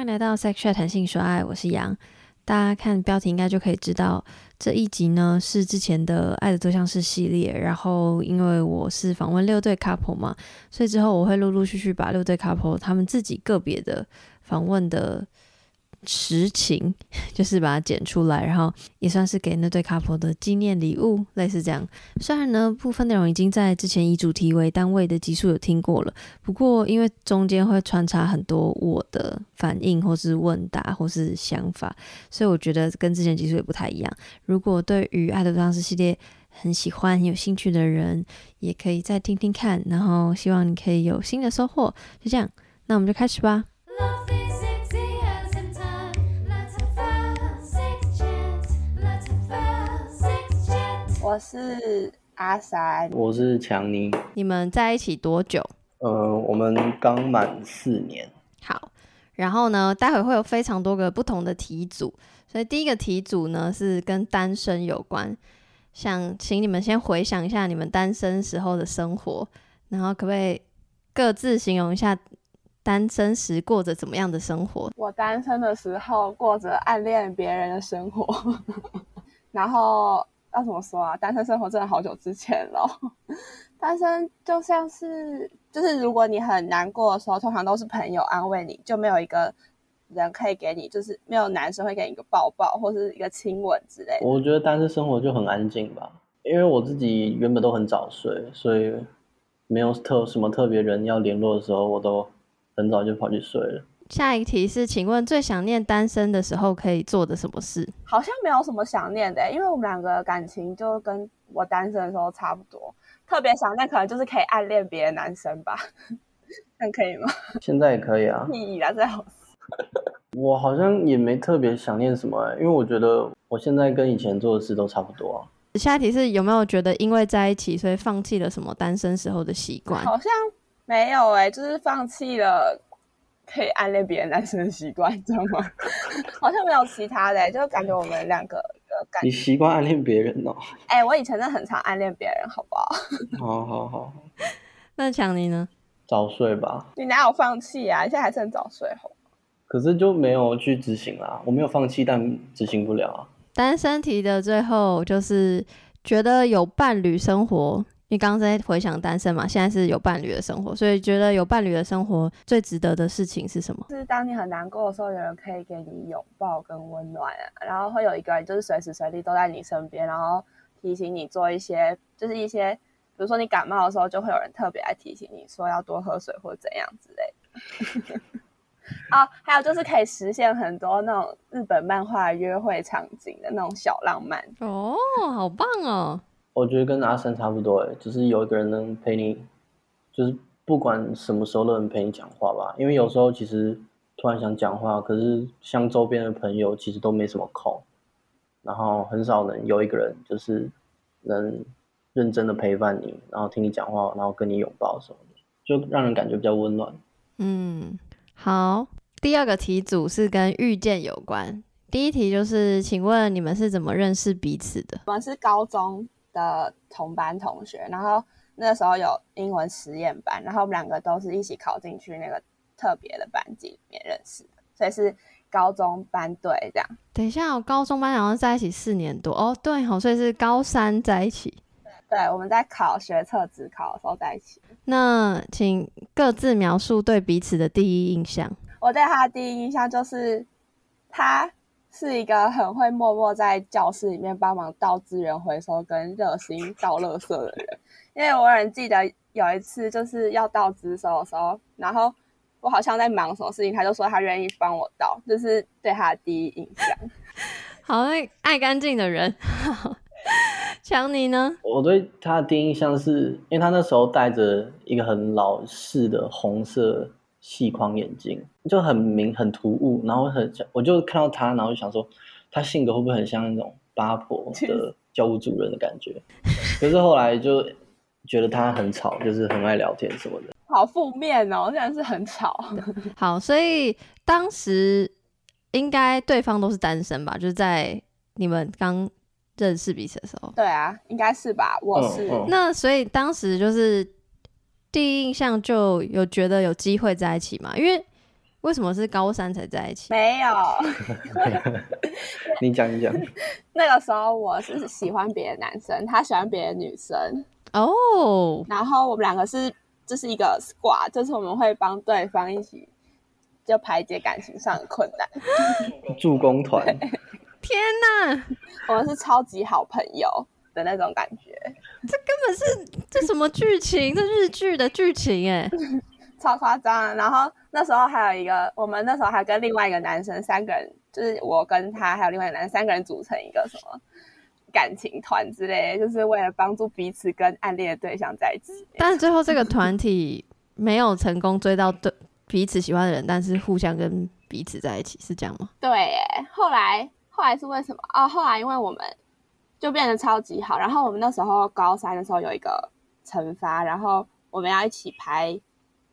欢迎来到 Sex Chat 弹性说爱，我是杨。大家看标题应该就可以知道，这一集呢是之前的爱的多项式系列。然后因为我是访问六对 couple 嘛，所以之后我会陆陆续续把六对 couple 他们自己个别的访问的。实情 就是把它剪出来，然后也算是给那对 couple 的纪念礼物，类似这样。虽然呢，部分内容已经在之前以主题为单位的集数有听过了，不过因为中间会穿插很多我的反应，或是问答，或是想法，所以我觉得跟之前集数也不太一样。如果对于爱的方式系列很喜欢、很有兴趣的人，也可以再听听看，然后希望你可以有新的收获。就这样，那我们就开始吧。我是阿三，我是强尼。你们在一起多久？呃，我们刚满四年。好，然后呢，待会会有非常多个不同的题组，所以第一个题组呢是跟单身有关，想请你们先回想一下你们单身时候的生活，然后可不可以各自形容一下单身时过着怎么样的生活？我单身的时候过着暗恋别人的生活，然后。要怎么说啊？单身生活真的好久之前了。单身就像是，就是如果你很难过的时候，通常都是朋友安慰你，就没有一个人可以给你，就是没有男生会给你一个抱抱或是一个亲吻之类的。我觉得单身生活就很安静吧，因为我自己原本都很早睡，所以没有特什么特别人要联络的时候，我都很早就跑去睡了。下一题是，请问最想念单身的时候可以做的什么事？好像没有什么想念的，因为我们两个感情就跟我单身的时候差不多。特别想念可能就是可以暗恋别的男生吧，那可以吗？现在也可以啊。意义啊，最好。我好像也没特别想念什么，因为我觉得我现在跟以前做的事都差不多啊。下一题是有没有觉得因为在一起所以放弃了什么单身时候的习惯？好像没有哎，就是放弃了。可以暗恋别的男生的习惯，知道吗？好像没有其他的，就感觉我们两个的感。你习惯暗恋别人哦？哎，我以前真的很常暗恋别人，好不好？好好好。那强尼呢？早睡吧。你哪有放弃啊？你现在还是很早睡，好可是就没有去执行啦。我没有放弃，但执行不了啊。单身题的最后就是觉得有伴侣生活。你刚刚在回想单身嘛？现在是有伴侣的生活，所以觉得有伴侣的生活最值得的事情是什么？是当你很难过的时候，有人可以给你拥抱跟温暖啊，然后会有一个人就是随时随地都在你身边，然后提醒你做一些，就是一些，比如说你感冒的时候，就会有人特别来提醒你说要多喝水或怎样之类的。啊，还有就是可以实现很多那种日本漫画约会场景的那种小浪漫哦，好棒哦！我觉得跟阿三差不多哎，只是有一个人能陪你，就是不管什么时候都能陪你讲话吧。因为有时候其实突然想讲话，可是像周边的朋友其实都没什么空，然后很少能有一个人就是能认真的陪伴你，然后听你讲话，然后跟你拥抱什么的，就让人感觉比较温暖。嗯，好，第二个题组是跟遇见有关。第一题就是，请问你们是怎么认识彼此的？我们是高中。的同班同学，然后那个时候有英文实验班，然后我们两个都是一起考进去那个特别的班级里面认识的，所以是高中班队这样。等一下，我高中班好像在一起四年多哦，对好，所以是高三在一起。对，我们在考学测、职考的时候在一起。那请各自描述对彼此的第一印象。我对他的第一印象就是他。是一个很会默默在教室里面帮忙倒资源回收跟热心倒垃圾的人，因为我很记得有一次就是要倒资收的时候，然后我好像在忙什么事情，他就说他愿意帮我倒，就是对他的第一印象。好爱爱干净的人，强尼呢？我对他的第一印象是因为他那时候戴着一个很老式的红色。细框眼镜就很明很突兀，然后很我就看到他，然后就想说他性格会不会很像那种八婆的教务主任的感觉？可是后来就觉得他很吵，就是很爱聊天什么的。好负面哦，现在是很吵。好，所以当时应该对方都是单身吧？就是在你们刚认识彼此的时候。对啊，应该是吧？我是那所以当时就是。第一印象就有觉得有机会在一起嘛？因为为什么是高三才在一起？没有，你讲一讲。那个时候我是喜欢别的男生，他喜欢别的女生，哦，然后我们两个是这是一个 squad，就是我们会帮对方一起就排解感情上的困难。助攻团，天哪，我们是超级好朋友的那种感觉，根本是这什么剧情？这日剧的剧情哎，超夸张的。然后那时候还有一个，我们那时候还跟另外一个男生三个人，就是我跟他还有另外一个男生三个人组成一个什么感情团之类的，就是为了帮助彼此跟暗恋的对象在一起。但是最后这个团体没有成功追到对彼此喜欢的人，但是互相跟彼此在一起，是这样吗？对耶，后来后来是为什么？哦，后来因为我们就变得超级好，然后我们那时候高三的时候有一个惩罚，然后我们要一起拍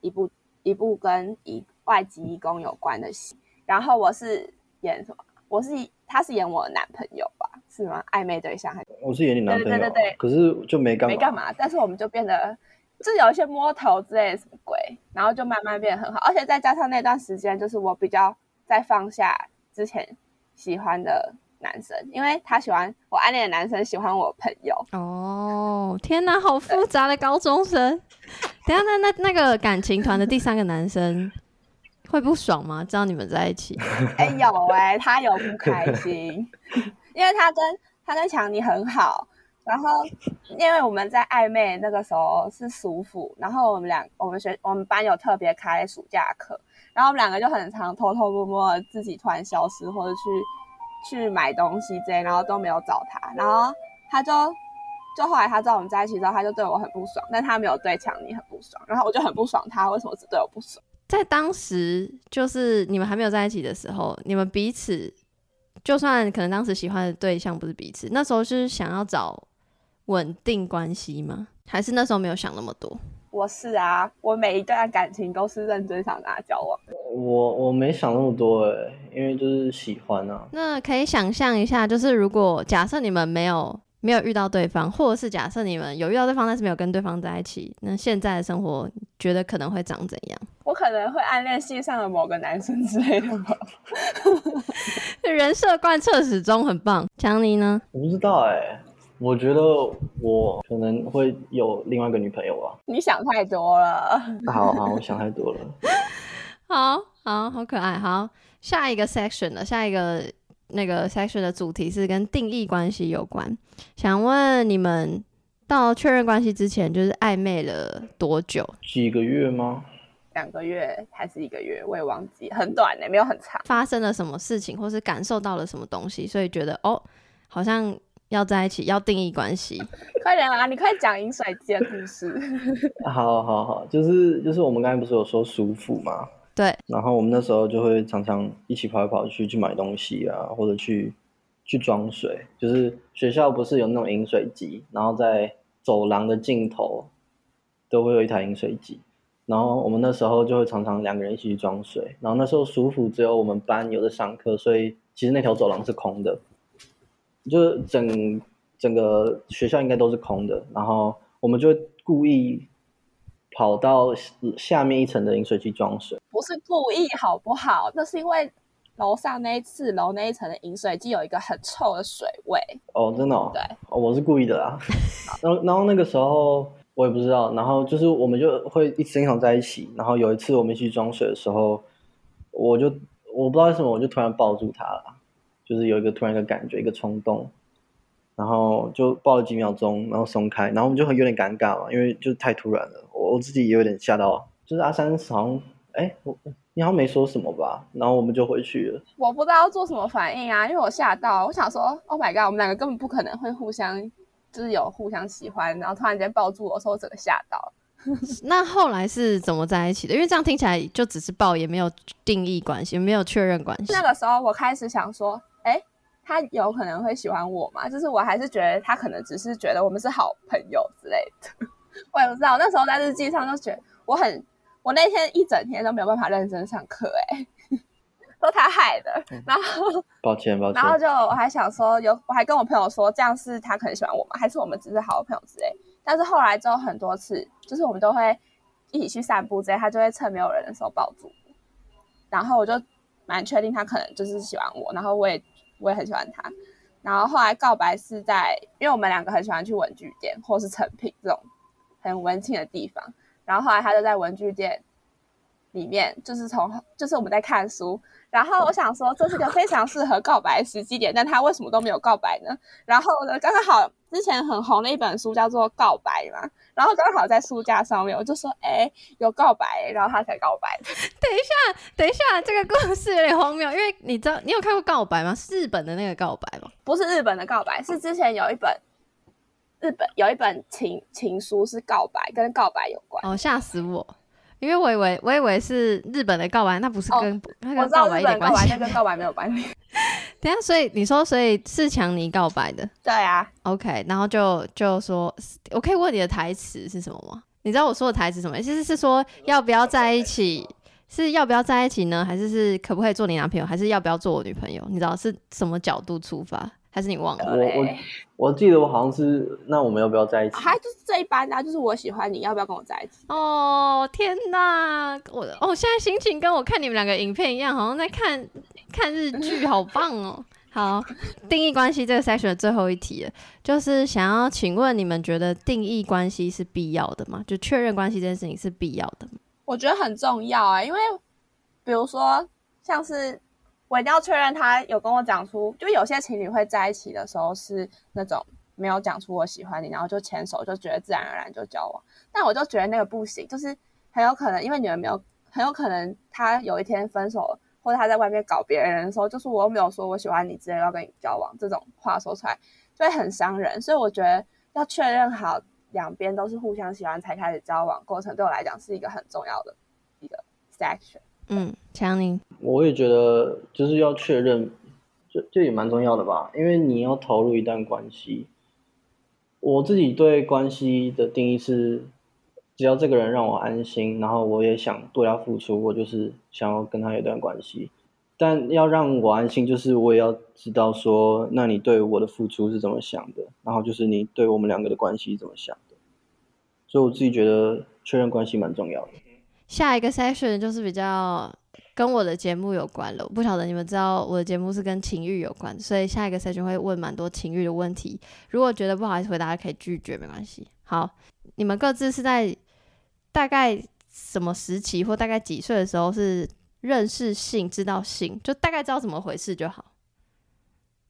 一部一部跟一外籍义工有关的戏，然后我是演什么？我是他是演我的男朋友吧？是吗？暧昧对象还是我是演你男朋友啊，对对对对可是就没干嘛，没干嘛？但是我们就变得就有一些摸头之类的什么鬼，然后就慢慢变得很好，而且再加上那段时间，就是我比较在放下之前喜欢的男生，因为他喜欢我暗恋的男生喜欢我朋友，哦，天哪，好复杂的高中生。等下，那那那个感情团的第三个男生会不爽吗？知道你们在一起？哎、有哎、他有不开心，因为他跟他跟强尼很好，然后因为我们在暧昧那个时候是暑辅，然后我们俩我们学我们班有特别开暑假课，然后我们两个就很常偷偷摸摸的自己突然消失或者去去买东西之类，然后都没有找他，然后他就就后来他知道我们在一起之后，他就对我很不爽，但他没有对强尼很不爽，然后我就很不爽他为什么只对我不爽。在当时，就是你们还没有在一起的时候，你们彼此就算可能当时喜欢的对象不是彼此，那时候是想要找稳定关系吗？还是那时候没有想那么多？我是啊，我每一段感情都是认真想跟他交往。我我没想那么多哎，因为就是喜欢啊，那可以想象一下，就是如果假设你们没有没有遇到对方，或者是假设你们有遇到对方，但是没有跟对方在一起，那现在的生活觉得可能会长怎样？我可能会暗恋系上的某个男生之类的吧。人设贯彻始终，很棒。强尼呢？我不知道哎，我觉得我可能会有另外一个女朋友吧。你想太多了。好好，我想太多了。好好好可爱。好，下一个 section 了，下一个那个 section 的主题是跟定义关系有关。想问你们到确认关系之前，就是暧昧了多久？几个月吗？两个月还是一个月，我也忘记，很短呢、没有很长。发生了什么事情，或是感受到了什么东西，所以觉得哦，好像要在一起，要定义关系。快点啊，你快讲饮水机的故事。好好好，就是就是我们刚才不是有说舒服吗？对，然后我们那时候就会常常一起跑来跑去去买东西啊，或者去去装水。就是学校不是有那种饮水机，然后在走廊的尽头都会有一台饮水机。然后我们那时候就会常常两个人一起去装水。然后那时候舒服只有我们班有的上课，所以其实那条走廊是空的，就是整整个学校应该都是空的。然后我们就会故意跑到下面一层的饮水机装水。不是故意好不好？那是因为楼上那一次楼那一层的饮水机有一个很臭的水味。哦，真的、哦，对哦，我是故意的啦。然后，然后那个时候我也不知道，然后就是我们就会一直经常在一起。然后有一次我们一起装水的时候，我就我不知道为什么，我就突然抱住他了，就是有一个突然一个感觉，一个冲动，然后就抱了几秒钟，然后松开，然后我们就很有点尴尬嘛，因为就是太突然了，我我自己也有点吓到。就是阿三好像，哎，我你好像没说什么吧？然后我们就回去了。我不知道要做什么反应啊，因为我吓到，我想说，Oh my god，我们两个根本不可能会互相，就是有互相喜欢，然后突然间抱住我说，我整个吓到。那后来是怎么在一起的？因为这样听起来就只是抱，也没有定义关系，没有确认关系。那个时候我开始想说，哎，他有可能会喜欢我嘛？就是我还是觉得他可能只是觉得我们是好朋友之类的。我也不知道，那时候在日记上就觉得我很，我那天一整天都没有办法认真上课、哎，都他害的。然后，抱歉，抱歉然。后就我还想说，有我还跟我朋友说，这样是他可能喜欢我吗？还是我们只是好朋友之类？但是后来之后很多次，就是我们都会一起去散步之类，他就会趁没有人的时候抱住我。然后我就蛮确定他可能就是喜欢我，然后我也我也很喜欢他。然后后来告白是在，因为我们两个很喜欢去文具店或是成品这种很文青的地方。然后后来他就在文具店里面，就是从就是我们在看书。然后我想说，这是个非常适合告白的时机点，但他为什么都没有告白呢？然后呢，刚刚好之前很红的一本书叫做《告白》嘛，然后刚好在书架上面，我就说，哎，有告白，然后他才告白。等一下，等一下，这个故事有点荒谬，因为你知道你有看过《告白》吗？是日本的那个《告白》吗？不是日本的《告白》，是之前有一本日本有一本情情书是告白，跟告白有关。哦，吓死我！因为我以为我以为是日本的告白，那不是跟那跟告白一点关系，那跟告白没有关系。等下，所以你说，所以是强尼告白的？对啊。OK，然后就就说，我可以问你的台词是什么吗？你知道我说的台词什么？其实是说要不要在一起，是要不要在一起呢？还是是可不可以做你男朋友？还是要不要做我女朋友？你知道是什么角度出发？还是你忘了？我我我记得我好像是，那我们要不要在一起？还就是这一般的，就是我喜欢你，要不要跟我在一起？哦天哪，我哦现在心情跟我看你们两个影片一样，好像在看看日剧，好棒哦！好，定义关系这个 section 的最后一题，就是想要请问你们觉得定义关系是必要的吗？就确认关系这件事情是必要的吗？我觉得很重要啊，因为比如说像是。我一定要确认他有跟我讲出，就有些情侣会在一起的时候是那种没有讲出我喜欢你，然后就牵手，就觉得自然而然就交往。但我就觉得那个不行，就是很有可能因为你们没有，很有可能他有一天分手，或者他在外面搞别人的时候，就是我又没有说我喜欢你，直接要跟你交往，这种话说出来就会很伤人。所以我觉得要确认好两边都是互相喜欢才开始交往，过程对我来讲是一个很重要的一个 section。嗯，强宁，我也觉得就是要确认，这这也蛮重要的吧，因为你要投入一段关系。我自己对关系的定义是，只要这个人让我安心，然后我也想对他付出，我就是想要跟他有一段关系。但要让我安心，就是我也要知道说，那你对我的付出是怎么想的，然后就是你对我们两个的关系怎么想的。所以我自己觉得确认关系蛮重要的。下一个 session 就是比较跟我的节目有关了。不晓得你们知道我的节目是跟情欲有关，所以下一个 session 会问蛮多情欲的问题。如果觉得不好意思回答，可以拒绝，没关系。好，你们各自是在大概什么时期或大概几岁的时候是认识性、知道性，就大概知道怎么回事就好。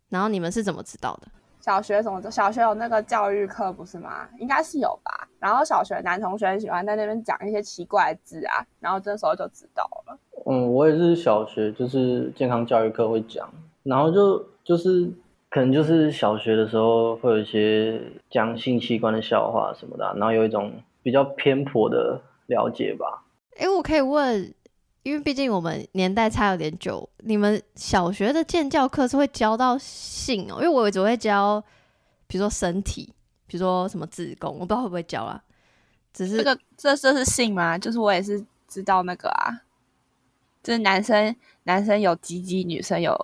然后你们是怎么知道的？小学什么？小学有那个教育课不是吗？应该是有吧。然后小学男同学很喜欢在那边讲一些奇怪的字啊，然后这时候就知道了。嗯，我也是小学，就是健康教育课会讲，然后就就是可能就是小学的时候会有一些讲性器官的笑话什么的，然后有一种比较偏颇的了解吧。哎，我可以问，因为毕竟我们年代差有点久，你们小学的建教课是会教到性哦？因为我只会教，比如说身体。比如说什么子宫，我不知道会不会教啊。只是这个这这是性吗？就是我也是知道那个啊，就是男生男生有鸡鸡，女生有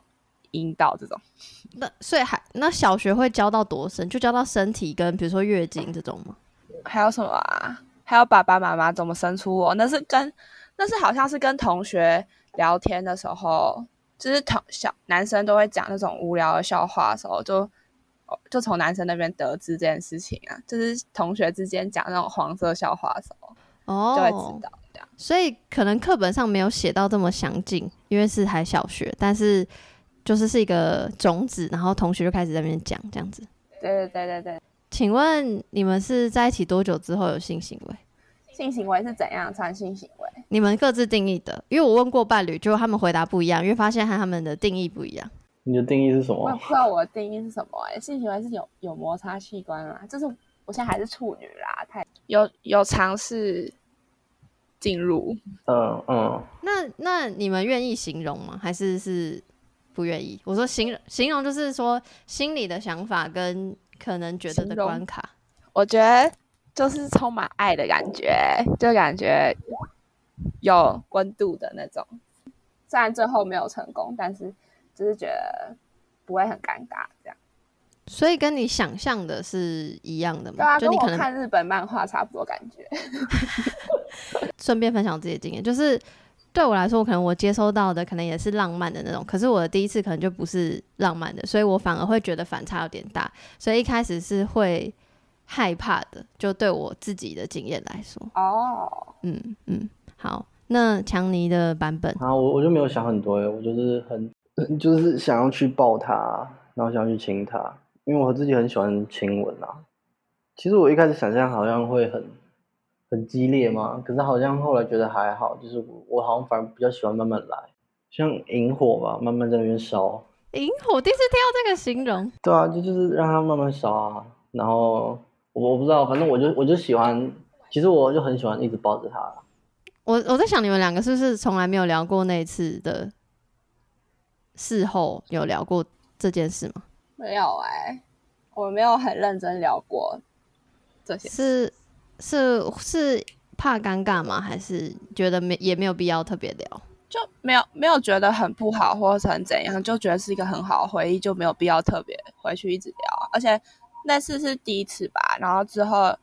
阴道这种。那所以还那小学会教到多深？就教到身体跟比如说月经这种吗？还有什么啊？还有爸爸妈妈怎么生出我？那是跟那是好像是跟同学聊天的时候，就是同小男生都会讲那种无聊的笑话的时候就。就从男生那边得知这件事情啊，就是同学之间讲那种黄色笑话的时候，哦，就会知道这样。所以可能课本上没有写到这么详尽，因为是还小学，但是就是是一个种子，然后同学就开始在那边讲这样子。对对对对对。请问你们是在一起多久之后有性行为？性行为是怎样算性行为？你们各自定义的，因为我问过伴侣，就他们回答不一样，因为发现和他们的定义不一样。你的定义是什么？我也不知道我的定义是什么哎，性行为是有有摩擦器官啊，就是我现在还是处女啦，太有有尝试进入，嗯嗯。那那你们愿意形容吗？还是是不愿意？我说形容形容就是说心里的想法跟可能觉得的关卡。我觉得就是充满爱的感觉，就感觉有温度的那种。虽然最后没有成功，但是。只是觉得不会很尴尬，这样，所以跟你想象的是一样的吗？对啊，跟我看日本漫画差不多感觉。顺便分享自己的经验，就是对我来说，我可能我接收到的可能也是浪漫的那种，可是我的第一次可能就不是浪漫的，所以我反而会觉得反差有点大，所以一开始是会害怕的，就对我自己的经验来说。哦，嗯嗯，好，那强尼的版本，啊，我我就没有想很多耶，我就是很 就是想要去抱他，然后想要去亲他，因为我自己很喜欢亲吻啊。其实我一开始想象好像会很很激烈嘛，可是好像后来觉得还好，就是我我好像反而比较喜欢慢慢来，像萤火吧，慢慢在那边烧。萤火第一次听到这个形容，对啊，就就是让它慢慢烧啊，然后我我不知道，反正我就我就喜欢，其实我就很喜欢一直抱着他。我我在想你们两个是不是从来没有聊过那一次的事后有聊过这件事吗？没有哎、我没有很认真聊过这些。是是是怕尴尬吗？还是觉得没也没有必要特别聊？就没有没有觉得很不好或者很怎样，就觉得是一个很好的回忆，就没有必要特别回去一直聊。而且那次是第一次吧，然后之后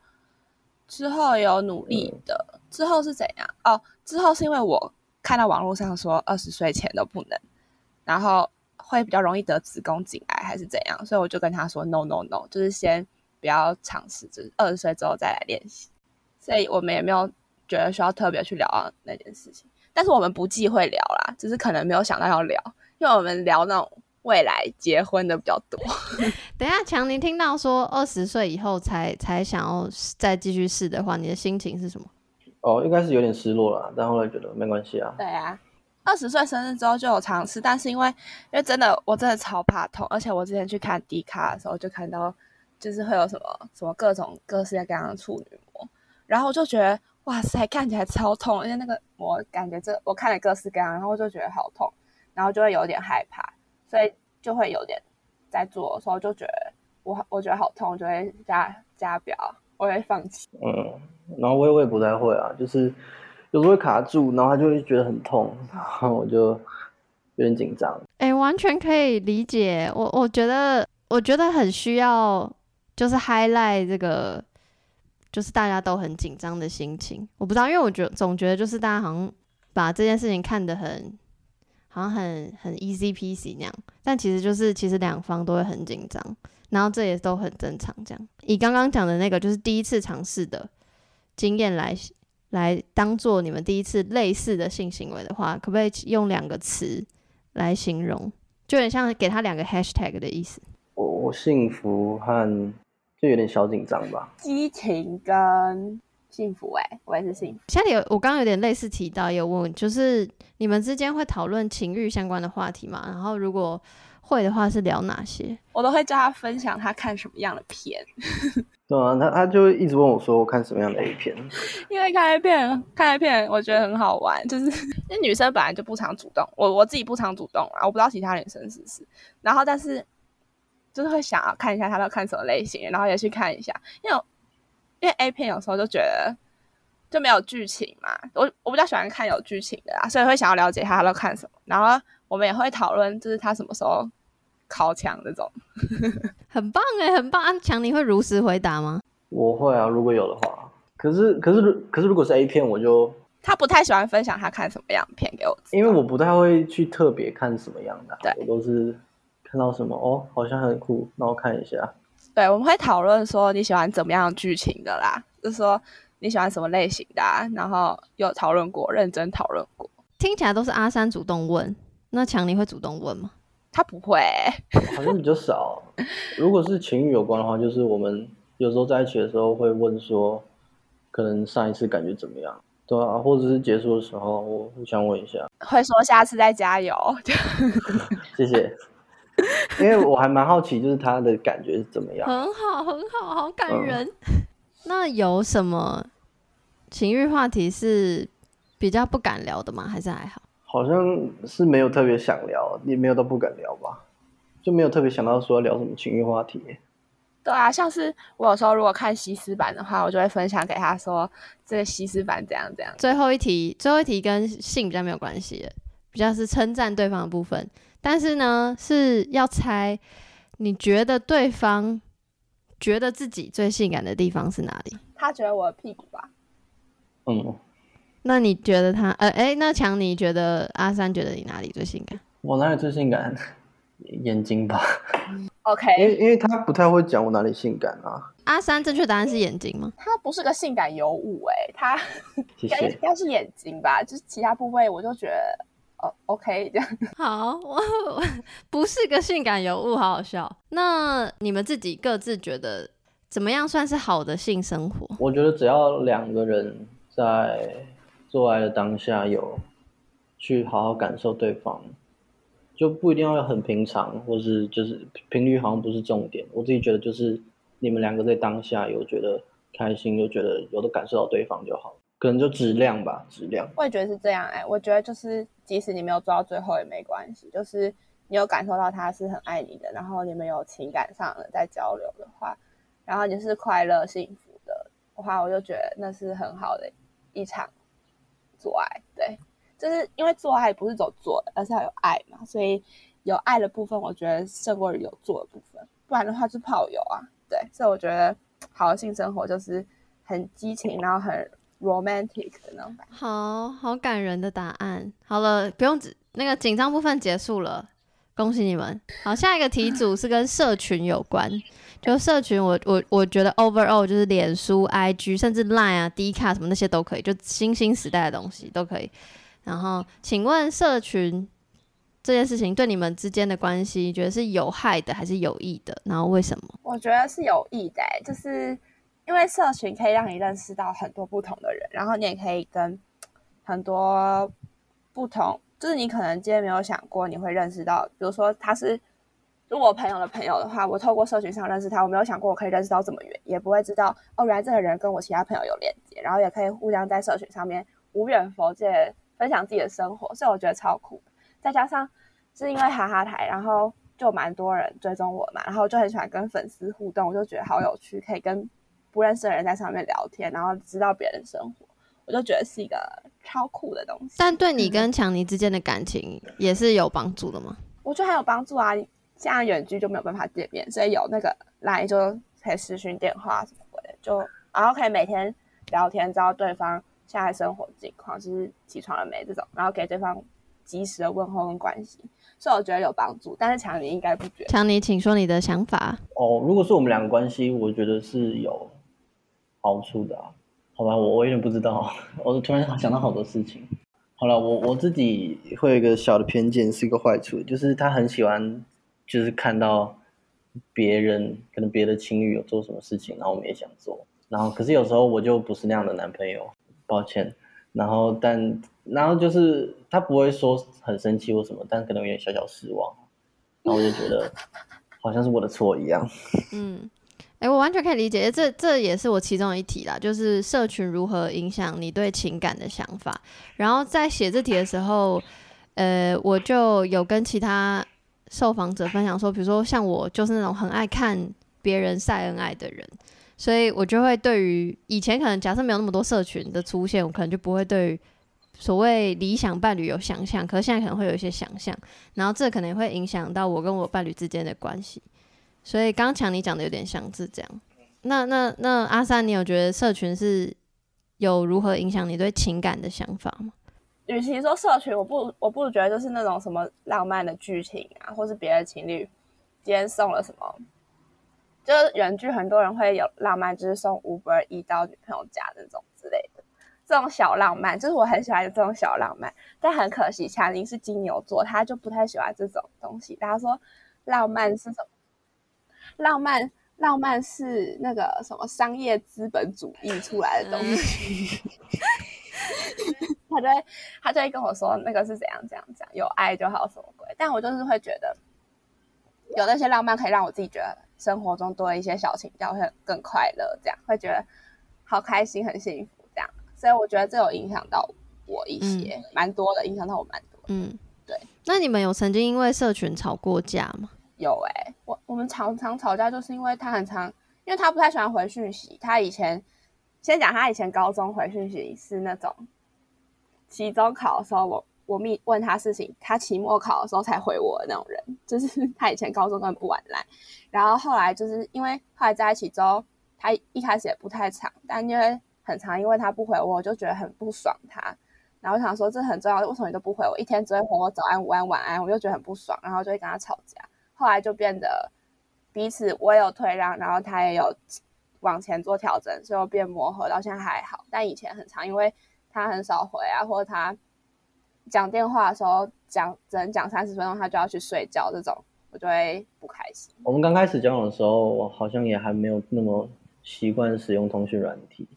之后有努力的，之后是怎样？哦，之后是因为我看到网络上说二十岁前都不能，然后会比较容易得子宫颈癌还是怎样，所以我就跟他说 no no no，就是先不要尝试，就是二十岁之后再来练习。所以我们也没有觉得需要特别去聊到那件事情。但是我们不忌讳聊啦，只是可能没有想到要聊，因为我们聊那种未来结婚的比较多。等一下，强尼听到说二十岁以后才才想要再继续试的话，你的心情是什么？哦，应该是有点失落了，但后来觉得没关系啊。对啊，二十岁生日之后就有尝试，但是因为因为真的我真的超怕痛，而且我之前去看迪卡的时候就看到就是会有什么什么各种各式各样的处女膜，然后我就觉得哇塞，看起来超痛，因为那个膜感觉这我看了各式各样，然后我就觉得好痛，然后就会有点害怕，所以就会有点在做的时候就觉得我我觉得好痛，我就会加加表，我会放弃。嗯，然后我也我也不太会啊，就是有时候会卡住，然后他就会觉得很痛，然后我就有点紧张。哎、完全可以理解。我我觉得，我觉得很需要，就是 highlight 这个，就是大家都很紧张的心情。我不知道，因为我觉得总觉得就是大家好像把这件事情看得很，好像很很 easy peasy 那样，但其实就是其实两方都会很紧张，然后这也都很正常。这样以刚刚讲的那个就是第一次尝试的经验来来当做你们第一次类似的性行为的话，可不可以用两个词？来形容，就有点像给他两个 hashtag 的意思。我我幸福和就有点小紧张吧。激情跟幸福、欸，哎，我也是幸福。下里有我刚刚有点类似提到，有问，就是你们之间会讨论情欲相关的话题吗？然后如果会的话，是聊哪些？我都会叫他分享他看什么样的片，对啊，他他就一直问我说我看什么样的 A 片。因为看 A 片，看 A 片我觉得很好玩，就是因为女生本来就不常主动，我我自己不常主动啊，我不知道其他女生是不是。然后但是就是会想要看一下他都看什么类型，然后也去看一下，因为我因为 A 片有时候就觉得就没有剧情嘛，我我比较喜欢看有剧情的啦，所以会想要了解他都看什么，然后我们也会讨论就是他什么时候靠墙这种。很棒哎，很棒！安强，你会如实回答吗？我会啊，如果有的话。可是可是可是如果是 A 片，我就他不太喜欢分享他看什么样的片给我，因为我不太会去特别看什么样的啊、对我都是看到什么哦，好像很酷，那我看一下。对，我们会讨论说你喜欢怎么样的剧情的啦，就是说你喜欢什么类型的、啊，然后有讨论过，认真讨论过。听起来都是阿三主动问，那强尼会主动问吗？他不会欸、好像比较少。如果是情侣有关的话，就是我们有时候在一起的时候会问说，可能上一次感觉怎么样，对啊，或者是结束的时候，我互相问一下，会说下次再加油。谢谢。因为我还蛮好奇，就是他的感觉是怎么样。很好，很好，好感嗯人。那有什么情欲话题是比较不敢聊的吗？还是还好？好像是没有特别想聊，也没有都不敢聊吧，就没有特别想到说要聊什么情欲话题。对啊，像是我有时候如果看西施版的话，我就会分享给他说这个西施版怎样怎样。最后一题，最后一题跟性比较没有关系的，比较是称赞对方的部分。但是呢，是要猜你觉得对方觉得自己最性感的地方是哪里？他觉得我的屁股吧，嗯，那你觉得他？呃，哎，那强，你觉得阿三觉得你哪里最性感？我哪里最性感？眼睛吧。OK，因为因为他不太会讲我哪里性感啊。阿三正确答案是眼睛吗？他不是个性感尤物哎，他。应该是眼睛吧，就是其他部位我就觉得哦 OK 这样。好，我 不是个性感尤物，好好笑。那你们自己各自觉得怎么样算是好的性生活？我觉得只要两个人在做爱的当下有去好好感受对方。就不一定要很平常，或是就是频率好像不是重点。我自己觉得就是你们两个在当下有觉得开心，又觉得有的感受到对方就好，可能就质量吧，质量。我也觉得是这样哎，我觉得就是即使你没有做到最后也没关系，就是你有感受到他是很爱你的，然后你们有情感上的在交流的话，然后你是快乐幸福的话，我就觉得那是很好的一场做爱，对。就是因为做爱不是走做，而是要有爱嘛，所以有爱的部分，我觉得胜过有做的部分。不然的话，就炮友啊，对。所以我觉得好的性生活就是很激情，然后很 romantic 的那种。好好感人的答案。好了，不用那个紧张部分结束了，恭喜你们。好，下一个题组是跟社群有关，就社群，我我我觉得 overall 就是脸书、IG，甚至 Line 啊、D 卡什么那些都可以，就新兴时代的东西都可以。然后，请问社群这件事情对你们之间的关系，觉得是有害的还是有益的？然后为什么？我觉得是有益的，就是因为社群可以让你认识到很多不同的人，然后你也可以跟很多不同，就是你可能今天没有想过你会认识到，比如说他是如果朋友的朋友的话，我透过社群上认识他，我没有想过我可以认识到这么远，也不会知道哦，原来这个人跟我其他朋友有连接，然后也可以互相在社群上面无远佛界。分享自己的生活，所以我觉得超酷。再加上是因为哈哈台，然后就蛮多人追踪我嘛，然后就很喜欢跟粉丝互动，我就觉得好有趣，可以跟不认识的人在上面聊天，然后知道别人生活，我就觉得是一个超酷的东西。但对你跟强尼之间的感情也是有帮助的吗？我觉得很有帮助啊。现在远距就没有办法见面，所以有那个来就可以视讯电话什么的，就然后可以每天聊天，知道对方。现在生活近况就是起床了没这种，然后给对方及时的问候跟关心，所以我觉得有帮助。但是强尼应该不觉得。强尼，请说你的想法。哦，如果是我们两个关系，我觉得是有好处的啊。好吧，我我有点不知道，我突然想到好多事情。好了，我我自己会有一个小的偏见，是一个坏处，就是他很喜欢，就是看到别人可能别的情侣有做什么事情，然后我们也想做，然后可是有时候我就不是那样的男朋友。抱歉，然后但然后就是他不会说很生气或什么，但可能有点小小失望，然后我就觉得好像是我的错一样。嗯，哎，我完全可以理解，这这也是我其中一题啦，就是社群如何影响你对情感的想法。然后在写这题的时候，呃，我就有跟其他受访者分享说，比如说像我就是那种很爱看别人晒恩爱的人。所以我就会对于以前可能假设没有那么多社群的出现，我可能就不会对所谓理想伴侣有想象。可是现在可能会有一些想象，然后这可能会影响到我跟我伴侣之间的关系。所以刚强你讲的有点像是这样。那那那阿三，你有觉得社群是有如何影响你对情感的想法吗？与其说社群，我不我不觉得就是那种什么浪漫的剧情啊，或是别的情侣今天送了什么。就是原剧，很多人会有浪漫，就是送 Uber 一到女朋友家那种之类的，这种小浪漫，就是我很喜欢这种小浪漫。但很可惜，强宁是金牛座，他就不太喜欢这种东西。大家说浪漫是什么？浪漫，浪漫是那个什么商业资本主义出来的东西。他就会，他就会跟我说那个是怎样怎样怎样，有爱就好，什么鬼？但我就是会觉得，有那些浪漫可以让我自己觉得。生活中多一些小情调会更快乐，这样会觉得好开心、很幸福，这样。所以我觉得这有影响到我一些，蛮多的，影响到我蛮多。嗯，对。那你们有曾经因为社群吵过架吗？有哎，我我们常常吵架，就是因为他很常，因为他不太喜欢回讯息。他以前先讲，他以前高中回讯息是那种期中考的时候我。我密问他事情，他期末考的时候才回我的那种人，就是他以前高中根本不玩赖，然后后来就是因为后来在一起之后，他一开始也不太长，但因为很长，因为他不回我，我就觉得很不爽他。然后我想说这很重要，为什么你都不回我？一天只会回我早安、午安、晚安，我就觉得很不爽，然后就会跟他吵架。后来就变得彼此我有退让，然后他也有往前做调整，最后变磨合，到现在还好。但以前很长，因为他很少回啊，或者他讲电话的时候讲只能讲三十分钟，他就要去睡觉，这种我就会不开心。我们刚开始交往的时候，我好像也还没有那么习惯使用通讯软体，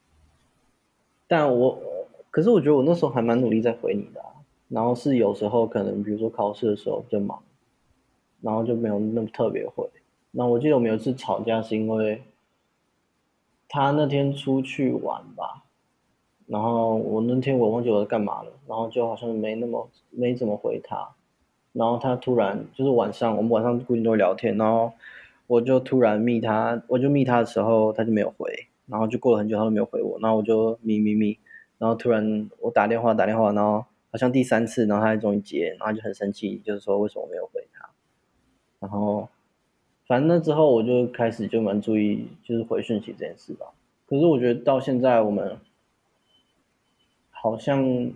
但我。可是我觉得我那时候还蛮努力在回你的，然后是有时候可能比如说考试的时候比较忙，然后就没有那么特别回。那我记得我们有一次吵架是因为他那天出去玩吧，然后我那天我忘记我在干嘛了，然后就好像没那么没怎么回他，然后他突然就是晚上我们晚上固定都会聊天，然后我就突然密他，我就密他的时候他就没有回，然后就过了很久他都没有回我，然后我就密密密。然后突然我打电话打电话，然后好像第三次，然后他终于接，然后就很生气，就是说为什么没有回。然后反正那之后我就开始就蛮注意，就是回讯息这件事吧。可是我觉得到现在我们好像，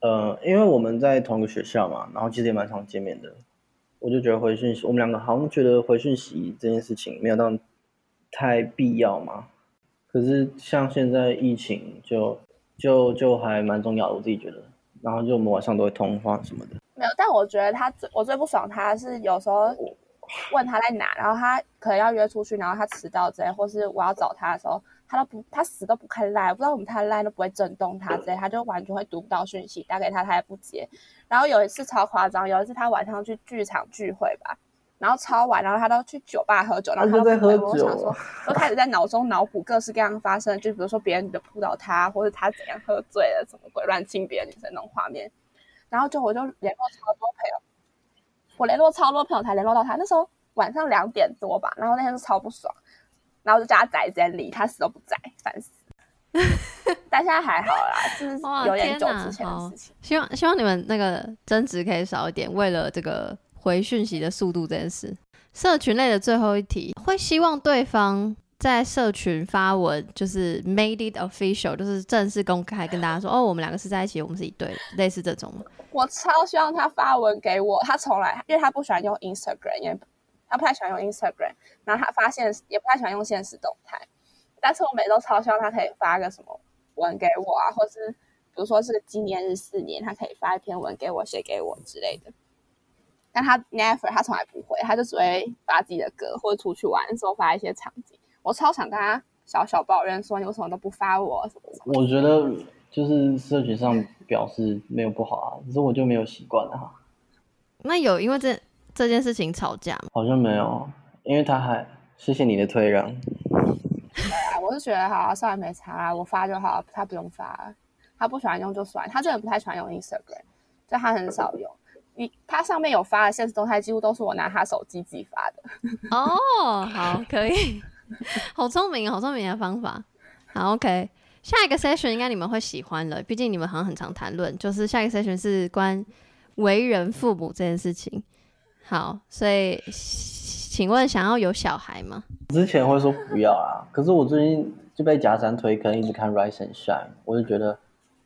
呃，因为我们在同一个学校嘛，然后其实也蛮常见面的，我就觉得回讯息，我们两个好像觉得回讯息这件事情没有到太必要嘛。可是像现在疫情，就就就还蛮重要的，我自己觉得。然后就我们晚上都会通话什么的。没有，但我觉得他最我最不爽，他是有时候问他在哪，然后他可能要约出去，然后他迟到之类，或是我要找他的时候，他都不他死都不开赖，不知道我们他赖都不会震动他之类，他就完全会读不到讯息，打给他他也不接。然后有一次超夸张，有一次他晚上去剧场聚会吧。然后超晚，然后他都去酒吧喝酒，然后他都在喝酒。都开始在脑中脑补各式各样发生，就比如说别人的扑倒他，或者他怎样喝醉了，什么鬼乱亲别的女生那种画面。然后就我就联络超多朋友，我联络超多朋友才联络到他。那时候晚上两点多吧，然后那天是超不爽，然后就叫他宅在里，他死都不在，烦死。但现在还好啦，就是有点久之前的事情。希望希望你们那个争执可以少一点，为了这个。回讯息的速度这件事，社群类的最后一题，会希望对方在社群发文，就是 made it official，就是正式公开跟大家说，哦，我们两个是在一起，我们是一对，类似这种。我超希望他发文给我，他从来，因为他不喜欢用 Instagram，因为他不太喜欢用 Instagram，然后他发现也不太喜欢用现实动态，但是我每都超希望他可以发个什么文给我啊，或是比如说是纪念日四年，他可以发一篇文给我，写给我之类的。但他 never，他从来不会，他就只会发自己的歌，或者出去玩的时候发一些场景。我超想跟他小小抱怨说，你为什么都不发我什么什么？我觉得就是社群上表示没有不好啊，只是我就没有习惯啊。那有因为这这件事情吵架吗？好像没有，因为他还谢谢你的退让。对啊，我是觉得好，算了没差，我发就好，他不用发，他不喜欢用就算，他真的不太喜欢用 Instagram，就他很少用。你他上面有发的现实动态，几乎都是我拿他手机自己发的。哦，好，可以，好聪明，好聪明的方法。好，OK，下一个 session 应该你们会喜欢了，毕竟你们好像很常谈论，就是下一个 session 是关为人父母这件事情。好，所以请问想要有小孩吗？之前会说不要啊，可是我最近就被夹山推，可能一直看 Rise and Shine，我就觉得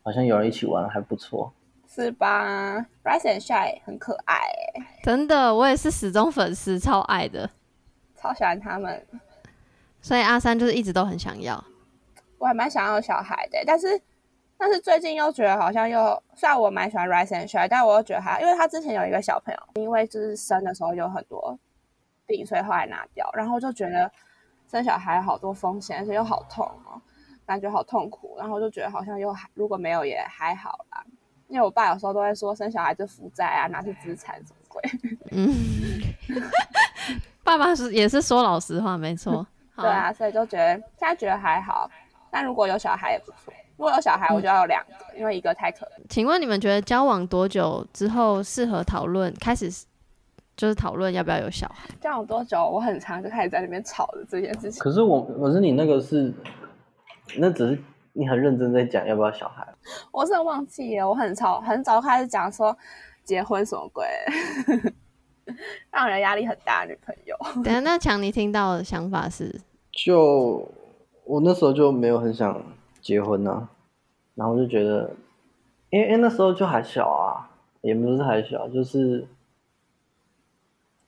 好像有人一起玩还不错。是吧？Rise and Shine 很可爱哎，真的，我也是始终粉丝，超爱的，超喜欢他们。所以阿三就是一直都很想要，我还蛮想要小孩的，但是但是最近又觉得好像又，虽然我蛮喜欢 Rise and Shine，但我又觉得他，因为他之前有一个小朋友，因为就是生的时候有很多病，所以后来拿掉，然后就觉得生小孩好多风险，而且又好痛哦，感觉好痛苦，然后就觉得好像又还如果没有也还好啦。因为我爸有时候都会说生小孩就负债啊，拿去资产什么鬼。嗯，爸爸是也是说老实话，没错。对啊，所以就觉得现在觉得还好，但如果有小孩也不错。如果有小孩，我就要有两个，因为一个太可怜。请问你们觉得交往多久之后适合讨论开始，就是讨论要不要有小孩？交往多久？我很长就开始在那边吵的这件事情。可是我，可是你那个是，那只是。你很认真在讲要不要小孩？我是忘记了，我很早很早开始讲说结婚什么鬼，让人压力很大。女朋友，等下那强尼听到的想法是，就我那时候就没有很想结婚呢、然后就觉得，因为因为那时候就还小啊，也不是还小，就是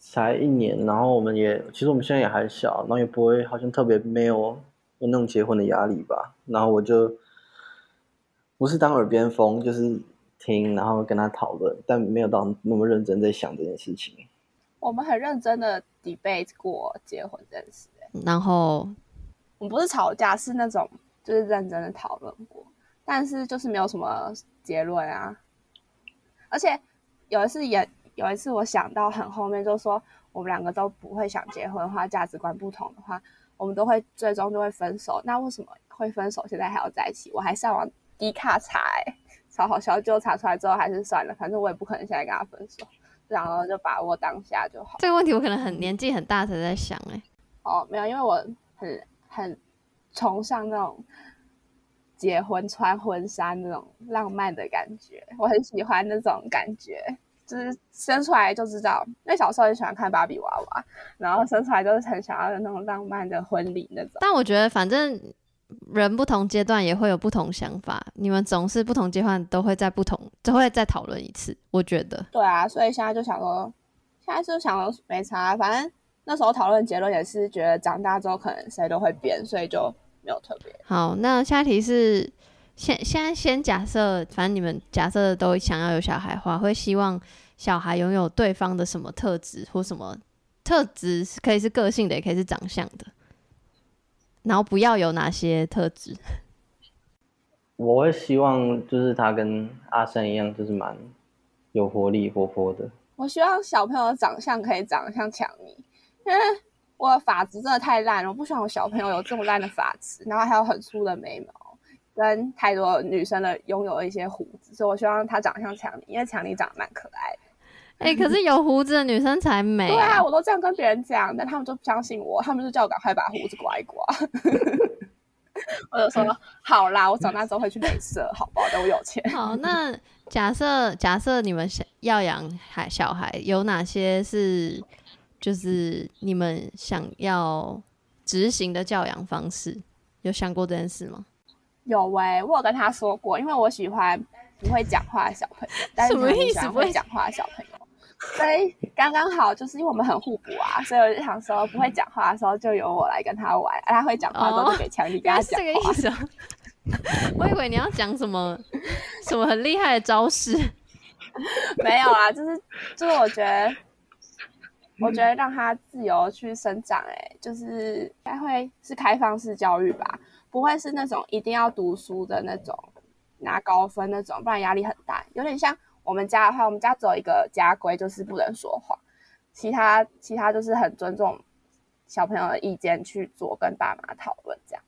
才一年，然后我们也其实我们现在也还小，然后也不会好像特别没有有那种结婚的压力吧，然后我就不是当耳边风，就是听，然后跟他讨论，但没有到那么认真在想这件事情。我们很认真的 debate 过结婚这件事、然后我们不是吵架，是那种就是认真的讨论过，但是就是没有什么结论啊。而且有一次也有一次，我想到很后面，就说我们两个都不会想结婚的话，价值观不同的话，我们都会最终就会分手。那为什么会分手？现在还要在一起？我还上网低卡查、欸，超好笑。就查出来之后还是算了，反正我也不可能现在跟他分手，然后就把握当下就好。这个问题我可能很年纪很大才在想、欸，哎，哦，没有，因为我很很崇尚那种结婚穿婚纱那种浪漫的感觉，我很喜欢那种感觉，就是生出来就知道，因为小时候也喜欢看芭比娃娃，然后生出来就是很想要有那种浪漫的婚礼那种。但我觉得反正人不同阶段也会有不同想法，你们总是不同阶段都会在不同都会再讨论一次，我觉得。对啊，所以现在就想说，现在就想说没差，反正那时候讨论结论也是觉得长大之后可能谁都会变，所以就没有特别。好，那下一题是现现在先假设，反正你们假设都想要有小孩的话，会希望小孩拥有对方的什么特质或什么特质，可以是个性的，也可以是长相的，然后不要有哪些特质？我会希望就是他跟阿生一样，就是蛮有活力、活泼的。我希望小朋友的长相可以长得像强尼，因 为我的发质真的太烂了，我不希望我小朋友有这么烂的发质，然后还有很粗的眉毛，跟太多女生的拥有一些胡子，所以我希望她长得像强尼，因为强尼长得蛮可爱的。哎、可是有胡子的女生才美、对啊，我都这样跟别人讲，但他们就不相信我，他们就叫我赶快把胡子刮一刮。我就说好啦，我长大之后会去美色，好不好？等我有钱。好，那假设假设你们想要养孩小孩，有哪些是就是你们想要执行的教养方式？有想过这件事吗？有喂、我有跟他说过，因为我喜欢不会讲话的小朋友，但是什么意思不会会讲话的小朋友，所以刚刚好，就是因为我们很互补啊，所以我就想说，不会讲话的时候就由我来跟他玩，啊、他会讲话的时候就给强力跟他讲这个话意。思、哦。我以为你要讲什么什么很厉害的招式。没有啊，就是就是我觉得，我觉得让他自由去生长、欸，就是应该会是开放式教育吧，不会是那种一定要读书的那种拿高分那种，不然压力很大。有点像我们家的话，我们家只有一个家规，就是不能说谎，其他其他就是很尊重小朋友的意见去做，跟爸妈讨论这样。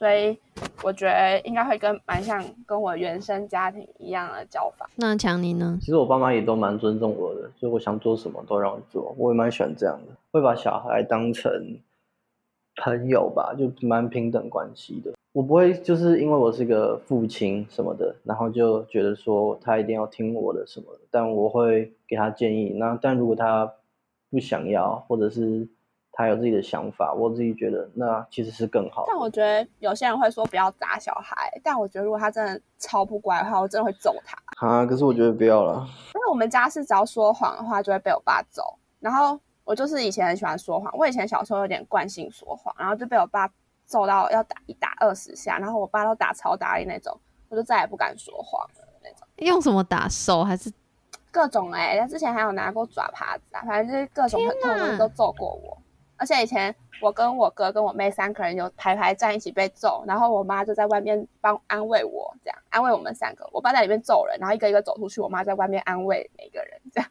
所以我觉得应该会跟蛮像跟我原生家庭一样的教法。那强尼呢？其实我爸妈也都蛮尊重我的，所以我想做什么都让我做，我也蛮喜欢这样的，会把小孩当成朋友吧，就蛮平等关系的。我不会就是因为我是个父亲什么的，然后就觉得说他一定要听我的什么的，但我会给他建议。那但如果他不想要，或者是他有自己的想法，我自己觉得那其实是更好但。我觉得有些人会说不要打小孩，但我觉得如果他真的超不乖的话，我真的会揍他。啊，可是我觉得不要了。因为我们家是只要说谎的话就会被我爸揍，然后我就是以前很喜欢说谎，我以前小时候有点惯性说谎，然后就被我爸揍到要打一打二十下，然后我爸都打超大力那种，我就再也不敢说谎了那种。用什么打手还是？各种哎、他之前还有拿过爪耙子啊，反正就是各种很痛的都揍过我。而且以前我跟我哥跟我妹三个人有排排站一起被揍，然后我妈就在外面帮安慰我，这样安慰我们三个。我爸在里面揍人，然后一个一个走出去，我妈在外面安慰每个人，这样。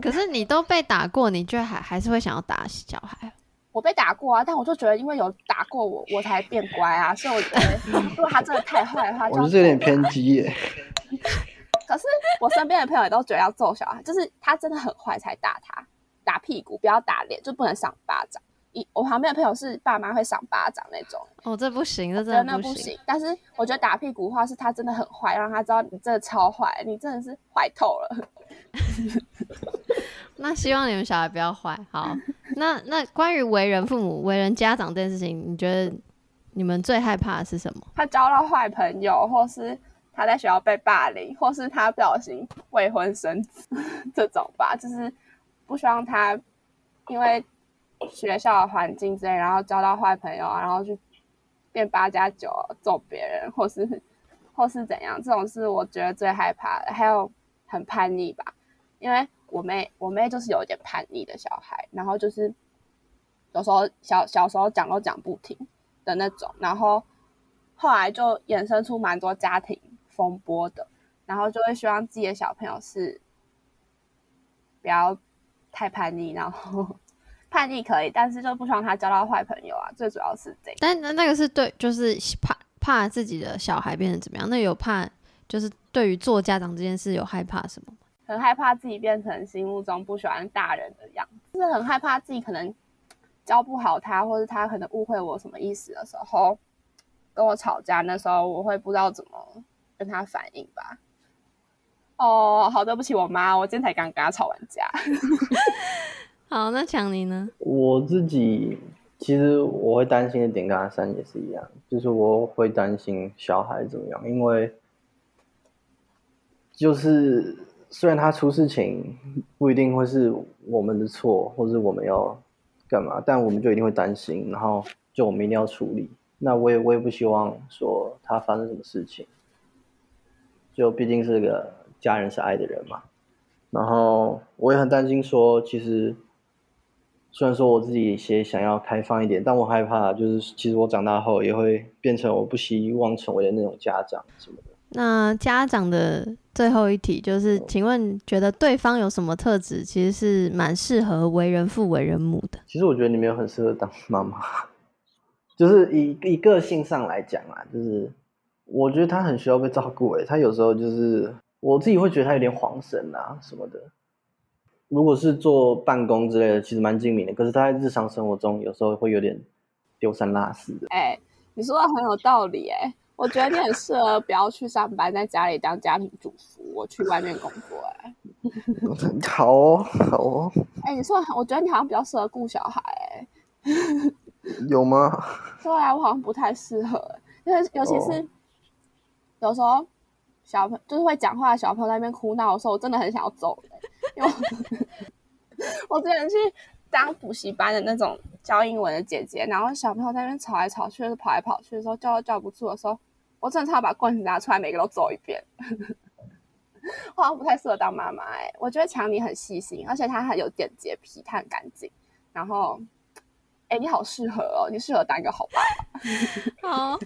可是你都被打过，你居然还还是会想要打小孩？我被打过啊，但我就觉得因为有打过我，我才变乖啊，所以我觉得如果他真的太坏的话，我觉得有点偏激耶。可是我身边的朋友也都觉得要揍小孩，就是他真的很坏才打他，打屁股不要打脸，就不能赏巴掌。一我旁边的朋友是爸妈会赏巴掌那种，哦，这不行，这真的不行。但是我觉得打屁股的话，是他真的很坏，让他知道你真的超坏，你真的是坏透了。那希望你们小孩不要坏。好，那那关于为人父母、为人家长这件事情，你觉得你们最害怕的是什么？他交到坏朋友，或是他在学校被霸凌，或是他不小心未婚生子 这种吧，就是不希望他因为学校的环境之类，然后交到坏朋友啊，然后去变八加九揍别人，或是或是怎样，这种是我觉得最害怕的。还有很叛逆吧，因为我妹我妹就是有一点叛逆的小孩，然后就是有时候小小时候讲都讲不听的那种，然后后来就衍生出蛮多家庭风波的，然后就会希望自己的小朋友是不要太叛逆，然后 叛逆可以，但是就不希望他交到坏朋友啊，最主要是这个。但那那个是对，就是怕怕自己的小孩变成怎么样？那有怕，就是对于做家长这件事有害怕什么吗？很害怕自己变成心目中不喜欢大人的样子，就是很害怕自己可能教不好他，或者他可能误会我什么意思的时候，跟我吵架，那时候我会不知道怎么跟他反应吧。哦，好，对不起我妈，我今天才刚跟她吵完架。好，那强尼呢？我自己其实我会担心的点跟阿三也是一样，就是我会担心小孩怎么样，因为就是虽然他出事情不一定会是我们的错，或是我们要干嘛，但我们就一定会担心，然后就我们一定要处理。那我也我也不希望说他发生什么事情，就毕竟是个家人是爱的人嘛。然后我也很担心说，其实虽然说我自己也想要开放一点，但我害怕就是其实我长大后也会变成我不希望成为的那种家长什么的。那家长的最后一题就是，请问觉得对方有什么特质，其实是蛮适合为人父、为人母的？其实我觉得你没有很适合当妈妈，就是以以个性上来讲啊，就是我觉得他很需要被照顾诶，他有时候就是我自己会觉得他有点晃神啊什么的。如果是做办公之类的，其实蛮精明的，可是他在日常生活中有时候会有点丢三落四的。哎、你说的很有道理哎、我觉得你很适合不要去上班，在家里当家庭主妇，我去外面工作哎、好哦，好哦，哎、你说，我觉得你好像比较适合顾小孩哎、有吗？对啊，我好像不太适合欸，因为尤其是、哦有时候小朋就是会讲话的小朋友在那边哭闹的时候，我真的很想要走，因为我 我之前去当补习班的那种教英文的姐姐，然后小朋友在那边吵来吵去，是跑来跑去的时候，叫都叫不住的时候，我真的差把棍子拿出来，每个都揍一遍。我 好像不太适合当妈妈哎、我觉得强尼很细心，而且他很有点洁癖，他很干净，然后。哎、你好适合哦！你适合当一个好爸爸。好，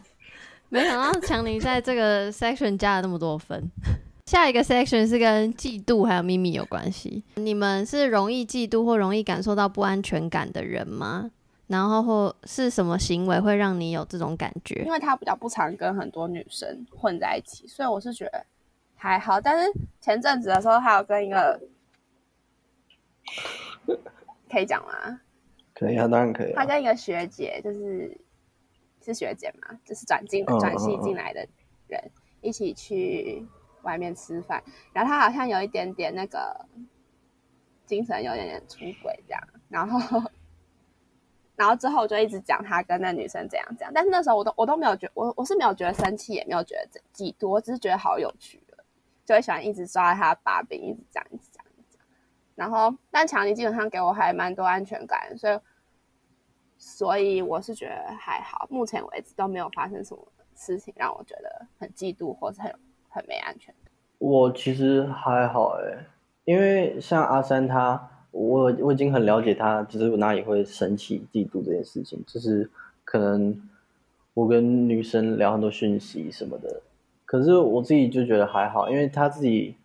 没想到强尼在这个 section 加了那么多分。下一个 section 是跟嫉妒还有秘密有关系。你们是容易嫉妒或容易感受到不安全感的人吗？然后或是什么行为会让你有这种感觉因？为他比较不常跟很多女生混在一起，所以我是觉得还好。但是前阵子的时候，还有跟一个 可以讲吗？可以啊，当然可以啊。他跟一个学姐，就是是学姐嘛，就是转进嗯转系进来的人，一起去外面吃饭。然后他好像有一点点那个精神有点点出轨这样，然后然后之后就一直讲他跟那女生怎样怎样，但是那时候我都我都没有觉我我是没有觉得生气，也没有觉得嫉妒，我只是觉得好有趣了，就会喜欢一直抓他的把柄，一直讲一直讲一直讲。然后但强尼基本上给我还蛮多安全感，所以所以我是觉得还好，目前为止都没有发生什么事情让我觉得很嫉妒或是很很没安全感。我其实还好诶，因为像阿三他，我我已经很了解他，就是哪里会生气、嫉妒这件事情，就是可能我跟女生聊很多讯息什么的，可是我自己就觉得还好，因为他自己，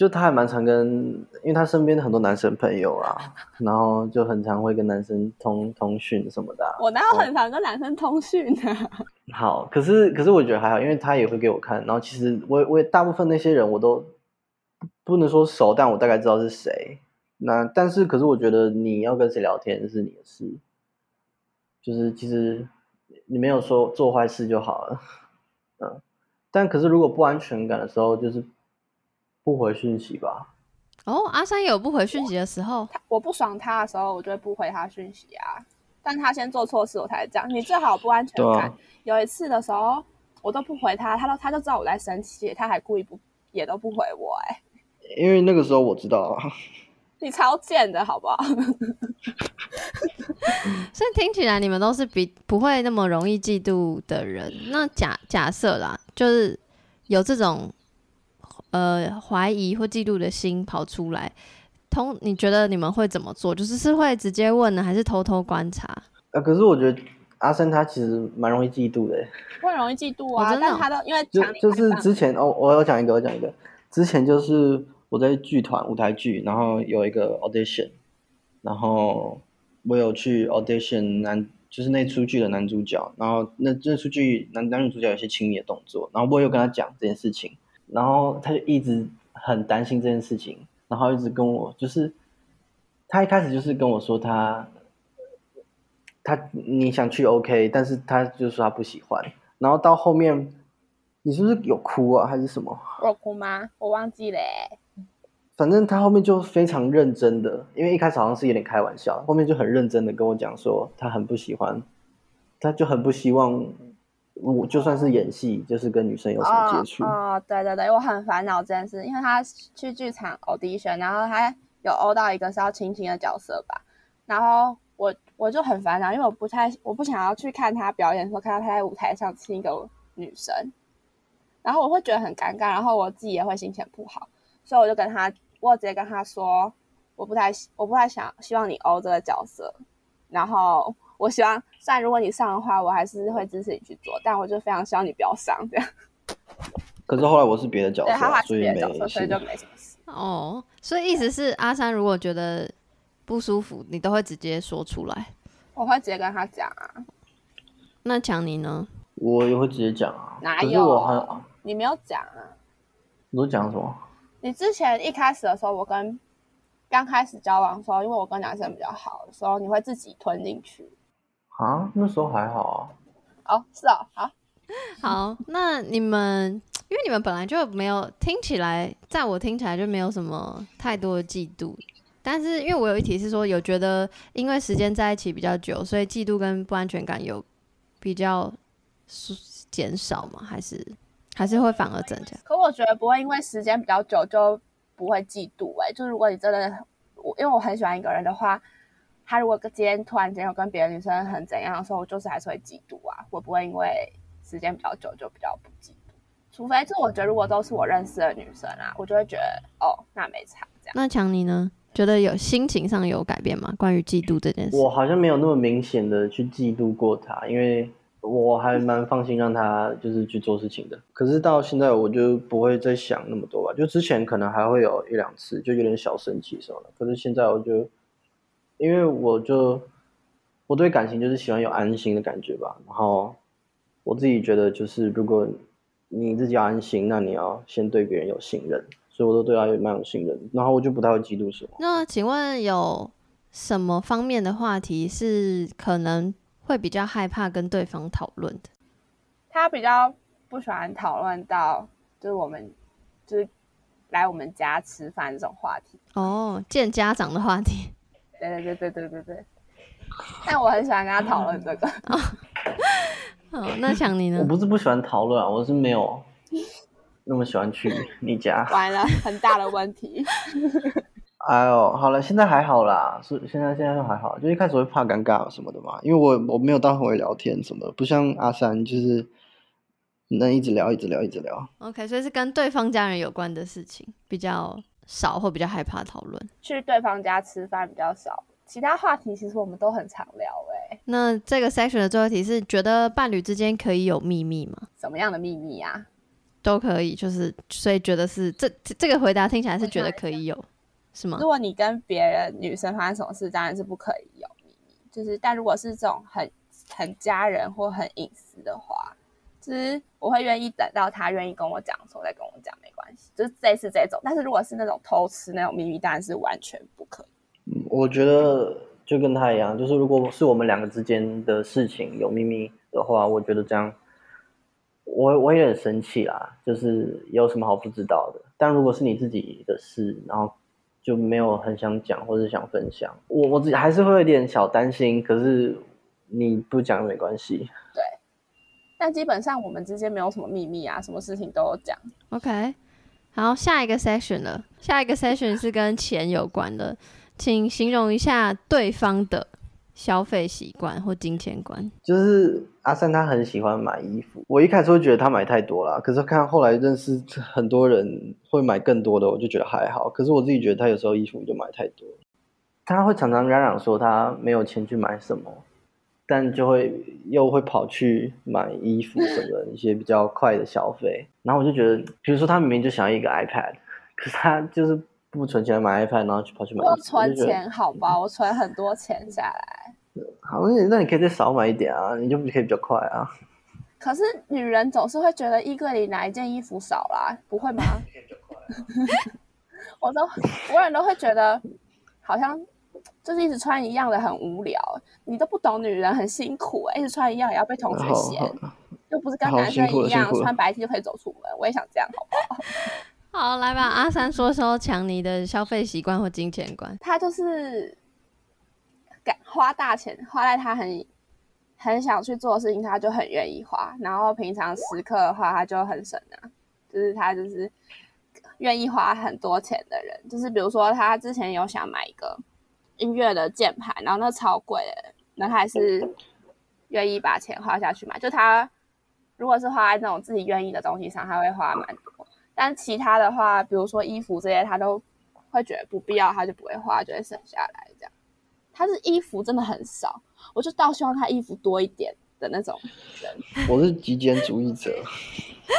就他还蛮常跟，因为他身边的很多男生朋友啊，然后就很常会跟男生通通讯什么的啊、我哪有很常跟男生通讯呢、好，可是可是我觉得还好，因为他也会给我看，然后其实我我也大部分那些人我都不能说熟，但我大概知道是谁。那但是可是我觉得你要跟谁聊天是你的事，就是其实你没有说做坏事就好了，嗯。但可是如果不安全感的时候，就是不回讯息吧。哦，阿三也有不回讯息的时候，他我不爽他的时候，我就会不回他讯息啊。但他先做错事，我才这样。你最好不安全感。啊有一次的时候，我都不回他，他都他就知道我在生气，他还故意不也都不回我、哎，因为那个时候我知道啊，你超贱的好不好？所以听起来你们都是比不会那么容易嫉妒的人。那假假设啦，就是有这种呃怀疑或嫉妒的心跑出来，通你觉得你们会怎么做？就是是会直接问呢，还是偷偷观察？啊，可是我觉得阿森他其实蛮容易嫉妒的欸，我很容易嫉妒啊，哦真的哦但他都因为就就是之前哦，我有讲一个，我讲一个，之前就是我在剧团舞台剧，然后有一个 audition，然后我有去 audition 男，就是那出剧的男主角，然后那那出剧男男女主角有些亲密的动作，然后我有跟他讲这件事情，然后他就一直很担心这件事情，然后一直跟我就是，他一开始就是跟我说他。他你想去 OK，但是他就说他不喜欢，然后到后面，你是不是有哭啊，还是什么？我有哭吗？我忘记了、欸。反正他后面就非常认真的，因为一开始好像是有点开玩笑，后面就很认真的跟我讲说他很不喜欢，他就很不希望我就算是演戏，就是跟女生有什么接触。哦，对对对，我很烦恼这件事，因为他去剧场 audition，然后他有欧到一个是要亲亲的角色吧，然后我我就很烦恼，因为我不太我不想要去看他表演的时候看到他在舞台上亲一个女生，然后我会觉得很尴尬，然后我自己也会心情不好，所以我就跟他，我直接跟他说，我不太我不太想希望你欧这个角色，然后我希望，虽然如果你上的话，我还是会支持你去做，但我就非常希望你不要上这样。可是后来我是别的角对，他色，还所以没是别的角色，所以事就。没什么事。哦，所以意思是阿三如果觉得不舒服，你都会直接说出来。我会直接跟他讲啊，那强尼呢？我也会直接讲啊。哪有我很，你没有讲啊？你都讲什么？你之前一开始的时候，我跟刚开始交往的时候，因为我跟男生比较好的时候，你会自己吞进去。啊，那时候还好啊。哦，是啊，好，好，那你们因为你们本来就没有听起来，在我听起来就没有什么太多的嫉妒。但是因为我有一题是说，有觉得因为时间在一起比较久，所以嫉妒跟不安全感有比较是减少吗？还是还是会反而增加？可我觉得不会因为时间比较久就不会嫉妒、欸。哎，就是如果你真的，我因为我很喜欢一个人的话，他如果今天突然间有跟别的女生很怎样的时候，我就是还是会嫉妒啊。我不会因为时间比较久就比较不嫉妒，除非就我觉得如果都是我认识的女生啊，我就会觉得哦，那没差这样。那强尼呢？觉得有心情上有改变吗？关于嫉妒这件事？我好像没有那么明显的去嫉妒过他，因为我还蛮放心让他就是去做事情的。可是到现在我就不会再想那么多吧，就之前可能还会有一两次就有点小生气什么的，可是现在我就因为我就我对感情就是喜欢有安心的感觉吧，然后我自己觉得就是如果你自己要安心，那你要先对别人有信任，所以我都对他有蛮有信任，然后我就不太会嫉妒什么。那请问有什么方面的话题是可能会比较害怕跟对方讨论的？他比较不喜欢讨论到就是我们就是来我们家吃饭这种话题。哦，见家长的话题。对对对对对对对。但我很喜欢跟他讨论这个。哦，那强尼我？不是不喜欢讨论啊，我是没有那么喜欢去你家。完了，很大的问题。哎呦，好了，现在还好啦，是现在现在就还好，就一开始会怕尴尬什么的嘛，因为我我没有到很会聊天什么的，不像阿三就是能一直聊一直聊一直聊。OK，所以是跟对方家人有关的事情比较少，或比较害怕讨论。去对方家吃饭比较少，其他话题其实我们都很常聊、欸。那这个 section 的最后一题是：觉得伴侣之间可以有秘密吗？什么样的秘密啊？都可以，就是所以觉得是这这这个回答听起来是觉得可以有，是吗如？果你跟别人女生发生什么事，当然是不可以有秘密。就是，但如果是这种很很家人或很隐私的话，就是我会愿意等到他愿意跟我讲的时候再跟我讲，没关系。就是类似这种，但是如果是那种偷吃那种秘密，当然是完全不可以。嗯，我觉得就跟他一样，就是如果是我们两个之间的事情有秘密的话，我觉得这样，我我也很生气啦，就是有什么好不知道的。但如果是你自己的事，然后就没有很想讲或者想分享，我我自己还是会有点小担心。可是你不讲没关系。但基本上我们之间没有什么秘密啊，什么事情都有讲。OK，好，下一个 section 了。下一个 section 是跟钱有关的，请形容一下对方的消费习惯或金钱观。就是阿三他很喜欢买衣服，我一开始会觉得他买太多了，可是看后来认识很多人会买更多的，我就觉得还好。可是我自己觉得他有时候衣服就买太多，他会常常嚷嚷说他没有钱去买什么，但就会又会跑去买衣服什么的一些比较快的消费。然后我就觉得，比如说他明明就想要一个 iPad，可是他就是不存钱买 iPad，然后去跑去买。我存钱好吧，我存很多钱下来。好，那你那你可以再少买一点啊，你就可以比较快啊。可是女人总是会觉得衣柜里哪一件衣服少啦，不会吗？我都所有人都会觉得好像就是一直穿一样的很无聊，你都不懂女人很辛苦哎、一直穿一样也要被同学嫌，又不是跟男生一样穿白 T 就可以走出门，我也想这样好不好？好，来吧，阿三说说强尼的消费习惯或金钱观。他就是敢花大钱，花在他很很想去做的事情，他就很愿意花。然后平常时刻的话，他就很省啊，就是他就是愿意花很多钱的人。就是比如说，他之前有想买一个音乐的键盘，然后那超贵的，那他还是愿意把钱花下去买。就他如果是花在那种自己愿意的东西上，他会花蛮多。但其他的话，比如说衣服这些，他都会觉得不必要，他就不会花，就会省下来这样。他是衣服真的很少，我就倒希望他衣服多一点的那种人。我是极简主义者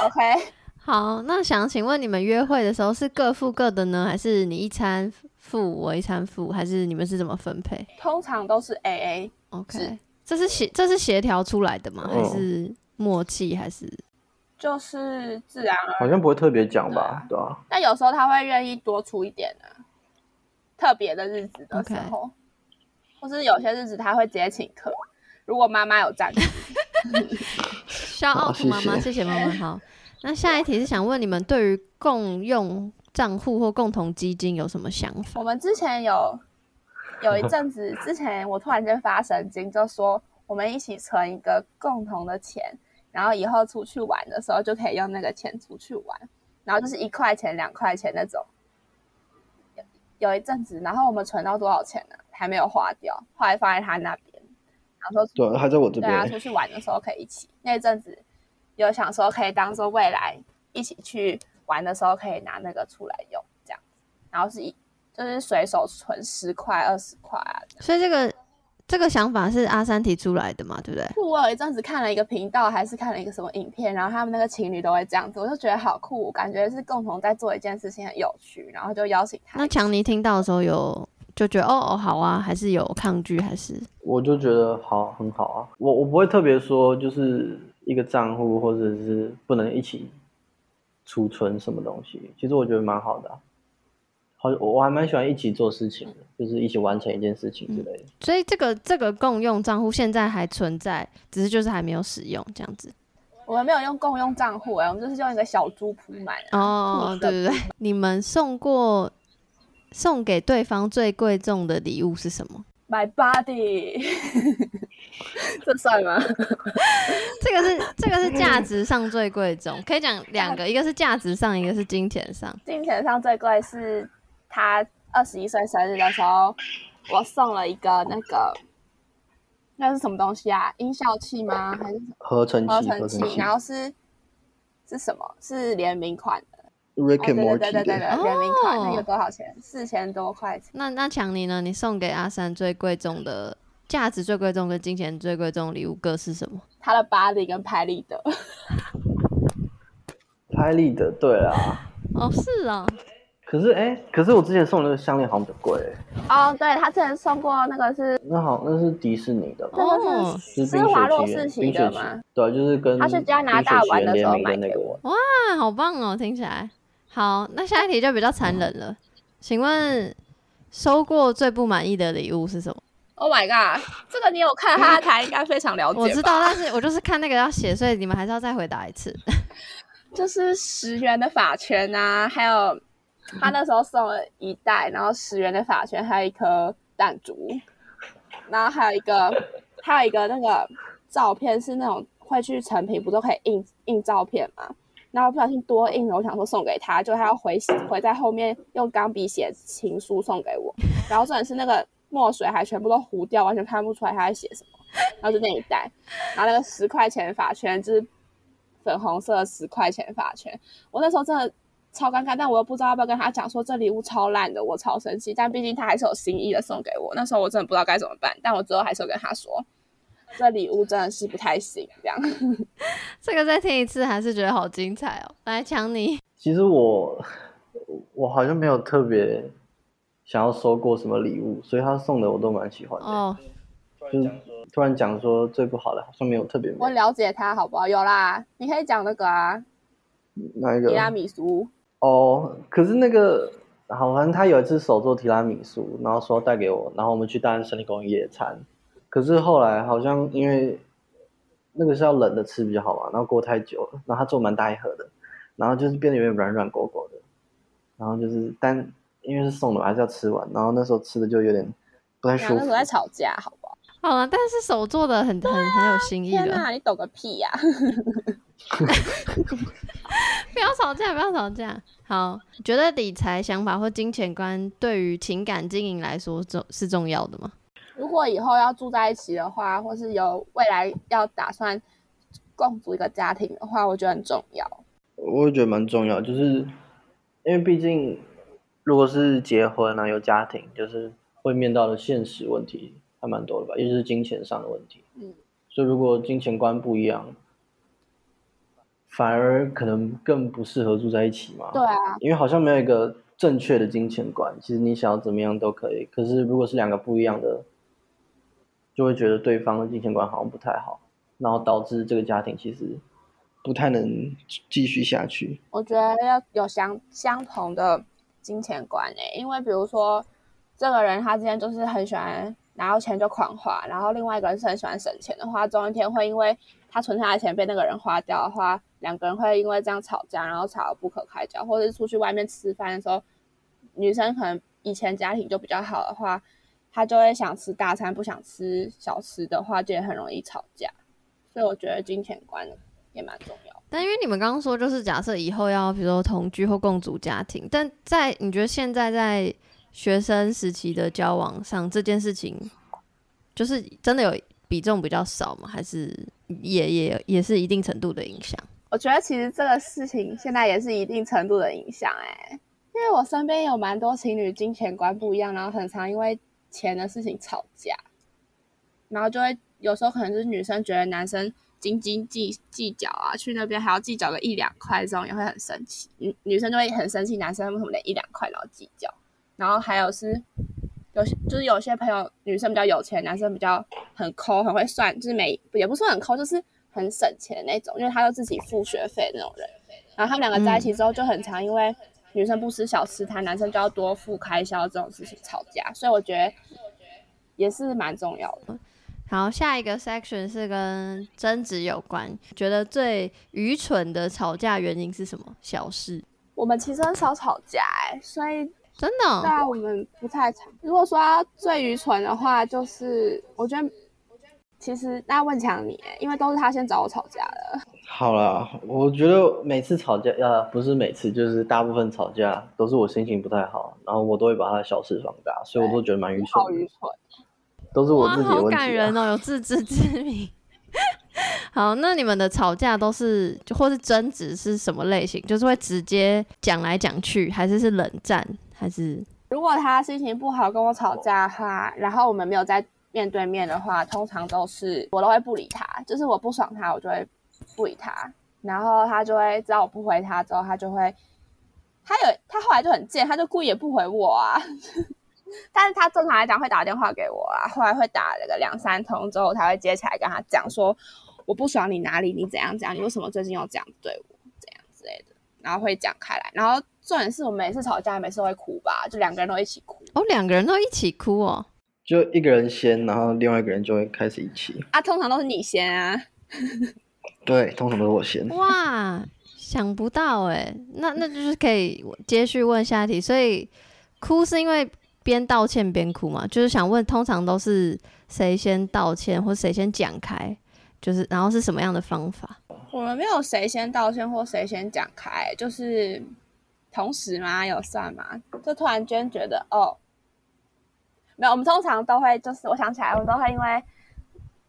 ，OK，好，那想请问你们约会的时候是各付各的呢，还是你一餐付我一餐付，还是你们是怎么分配通常都是 AA，？OK，是这是协这是协调出来的吗？还嗯是默契？还是就是自然而好像不会特别讲吧，对啊、但有时候他会愿意多出一点啊，特别的日子的时候或是有些日子他会直接请客。如果妈妈有赞助，肖奥 好图妈妈，谢谢谢妈妈。好，那下一题是想问你们对于共用账户或共同基金有什么想法？我们之前有有一阵子，之前我突然间发神经，就说我们一起存一个共同的钱，然后以后出去玩的时候就可以用那个钱出去玩，然后就是一块钱、两块钱那种。有有一阵子，然后我们存到多少钱呢？还没有花掉，后来放在他那边，然后说对，他在我这对啊，边。出去玩的时候可以一起。那一阵子有想说可以当做未来一起去玩的时候可以拿那个出来用，这样子。然后是一就是随手存十块、二十块啊。所以这个这个想法是阿三提出来的嘛，对不对？我有一阵子看了一个频道，还是看了一个什么影片，然后他们那个情侣都会这样子，我就觉得好酷，感觉是共同在做一件事情，很有趣，然后就邀请他。那强尼听到的时候有就觉得哦哦好啊，还是有抗拒，还是我就觉得好很好啊，我我不会特别说就是一个账户或者是不能一起储存什么东西，其实我觉得蛮好的啊、好，我还蛮喜欢一起做事情的，就是一起完成一件事情之类的。所以这个这个共用账户现在还存在，只是就是还没有使用这样子。我们没有用共用账户哎、我们就是用一个小猪铺满啊。哦，兔对对对，你们送过送给对方最贵重的礼物是什么？My body，这算吗？这个是这个是价值上最贵重，可以讲两个，一个是价值上，一个是金钱上。金钱上最贵是他二十一岁生日的时候，我送了一个那个那是什么东西啊？音效器吗？还是合成器，合成器？合成器然后是是什么？是联名款的。，Rick 哦，and 对对 Morty 对对对的，对，联名款哦那个多少钱？四千多块钱。那那强尼呢？你送给阿三最贵重的价值最贵重跟金钱最贵重的礼物各是什么？他的巴黎跟拍立得，拍立得，对啊。哦，是啊，可是哎、可是我之前送的那个项链好像比较贵、欸，哦，对他之前送过那个是那好那是迪士尼的哦是是冰是华洛世奇的吗？对啊，就是跟他是加拿大玩的时候买的那个买给我。啊，好棒哦，听起来好。那下一题就比较残忍了，请问收过最不满意的礼物是什么？Oh my god，这个你有看他的台，应该非常了解。我知道，但是我就是看那个要写，所以你们还是要再回答一次。就是十元的法圈啊，还有他那时候送了一袋，然后十元的法圈，还有一颗弹珠，然后还有一个还有一个那个照片是那种会去成品，不都可以印印照片吗？然后不小心多印了，我想说送给他，就他要回回在后面用钢笔写情书送给我，然后重点是那个墨水还全部都糊掉，完全看不出来他在写什么。然后就那一袋，然后那个十块钱发圈就是粉红色十块钱发圈，我那时候真的超尴尬，但我又不知道要不要跟他讲说这礼物超烂的，我超生气。但毕竟他还是有心意的送给我，那时候我真的不知道该怎么办，但我最后还是有跟他说。这礼物真的是不太行，这样。这个再听一次还是觉得好精彩哦！来抢你。其实我我好像没有特别想要收过什么礼物，所以他送的我都蛮喜欢的。哦，就是突然讲说最不好的，好像没有特别。我了解他好不好？有啦，你可以讲那个啊。哪一个？提拉米苏。哦，可是那个好，反正他有一次手做提拉米苏，然后说带给我，然后我们去大安森林公园野餐。可是后来好像因为那个是要冷的吃比较好嘛，然后过太久了，然后他做蛮大一盒的，然后就是变得有点软软狗狗的，然后就是但因为是送的，还是要吃完，然后那时候吃的就有点不太舒服。那时候在吵架，好不好？好了，但是手做的很很很有心意的。天哪，你懂个屁呀！不要吵架，不要吵架。好，觉得理财想法或金钱观对于情感经营来说重是重要的吗？如果以后要住在一起的话，或是有未来要打算共组一个家庭的话，我觉得很重要。我也觉得蛮重要，就是因为毕竟如果是结婚啊，有家庭，就是会面到的现实问题还蛮多的吧，尤其是金钱上的问题。嗯，所以如果金钱观不一样，反而可能更不适合住在一起嘛。对啊，因为好像没有一个正确的金钱观，其实你想要怎么样都可以。可是如果是两个不一样的。就会觉得对方的金钱观好像不太好，然后导致这个家庭其实不太能继续下去。我觉得要有相相同的金钱观诶，因为比如说这个人他之前就是很喜欢拿到钱就狂花，然后另外一个人是很喜欢省钱的话，总有一天会因为他存下的钱被那个人花掉的话，两个人会因为这样吵架，然后吵得不可开交，或者是出去外面吃饭的时候，女生可能以前家庭就比较好的话。她就会想吃大餐，不想吃小吃的话，就也很容易吵架。所以我觉得金钱观也蛮重要。但因为你们刚刚说，就是假设以后要比如说同居或共组家庭，但在你觉得现在在学生时期的交往上，这件事情就是真的有比重比较少吗？还是也也也是一定程度的影响？我觉得其实这个事情现在也是一定程度的影响哎，因为我身边有蛮多情侣金钱观不一样，然后很常因为。钱的事情吵架，然后就会有时候可能是女生觉得男生斤斤计计较啊，去那边还要计较个一两块，这种也会很生气。女女生就会很生气，男生为什么连一两块都要计较？然后还有是有些就是有些朋友女生比较有钱，男生比较很抠，很会算，就是每也不是很抠，就是很省钱那种，因为他都自己付学费那种人。然后他们两个在一起之后就很常，因为。女生不吃小吃摊，男生就要多付开销，这种事情吵架，所以我觉得也是蛮重要的。好，下一个 section 是跟争执有关，觉得最愚蠢的吵架原因是什么？小事？我们其实很少吵架，哎，所以真的，对我们不太吵。如果说最愚蠢的话，就是我觉得。其实那问强你，因为都是他先找我吵架的。好了，我觉得每次吵架，呃，不是每次，就是大部分吵架都是我心情不太好，然后我都会把他的小事放大，所以我都觉得蛮愚蠢。好愚蠢，都是我自己的问题。好感人哦，有自知之明。好，那你们的吵架都是，就或是争执是什么类型？就是会直接讲来讲去，还是是冷战？还是如果他心情不好跟我吵架的话，然后我们没有在。面对面的话，通常都是我都会不理他，就是我不爽他，我就会不理他，然后他就会知道我不回他之后，他就会，他有他后来就很贱，他就故意也不回我啊，但是他正常来讲会打电话给我啊，后来会打了个两三通之后，才会接起来跟他讲说我不爽你哪里，你怎样怎样，你为什么最近又这样对我，这样之类的，然后会讲开来，然后重点是我每次吵架，每次会哭吧，就两个人都一起哭，哦，两个人都一起哭哦。就一个人先，然后另外一个人就会开始一起啊。通常都是你先啊。对，通常都是我先。哇，想不到哎，那那就是可以接续问下题。所以哭是因为边道歉边哭嘛？就是想问，通常都是谁先道歉，或谁先讲开？就是然后是什么样的方法？我们没有谁先道歉或谁先讲开，就是同时嘛？有算吗？就突然间觉得哦，没有，我们通常都会就是我想起来，我们都会因为。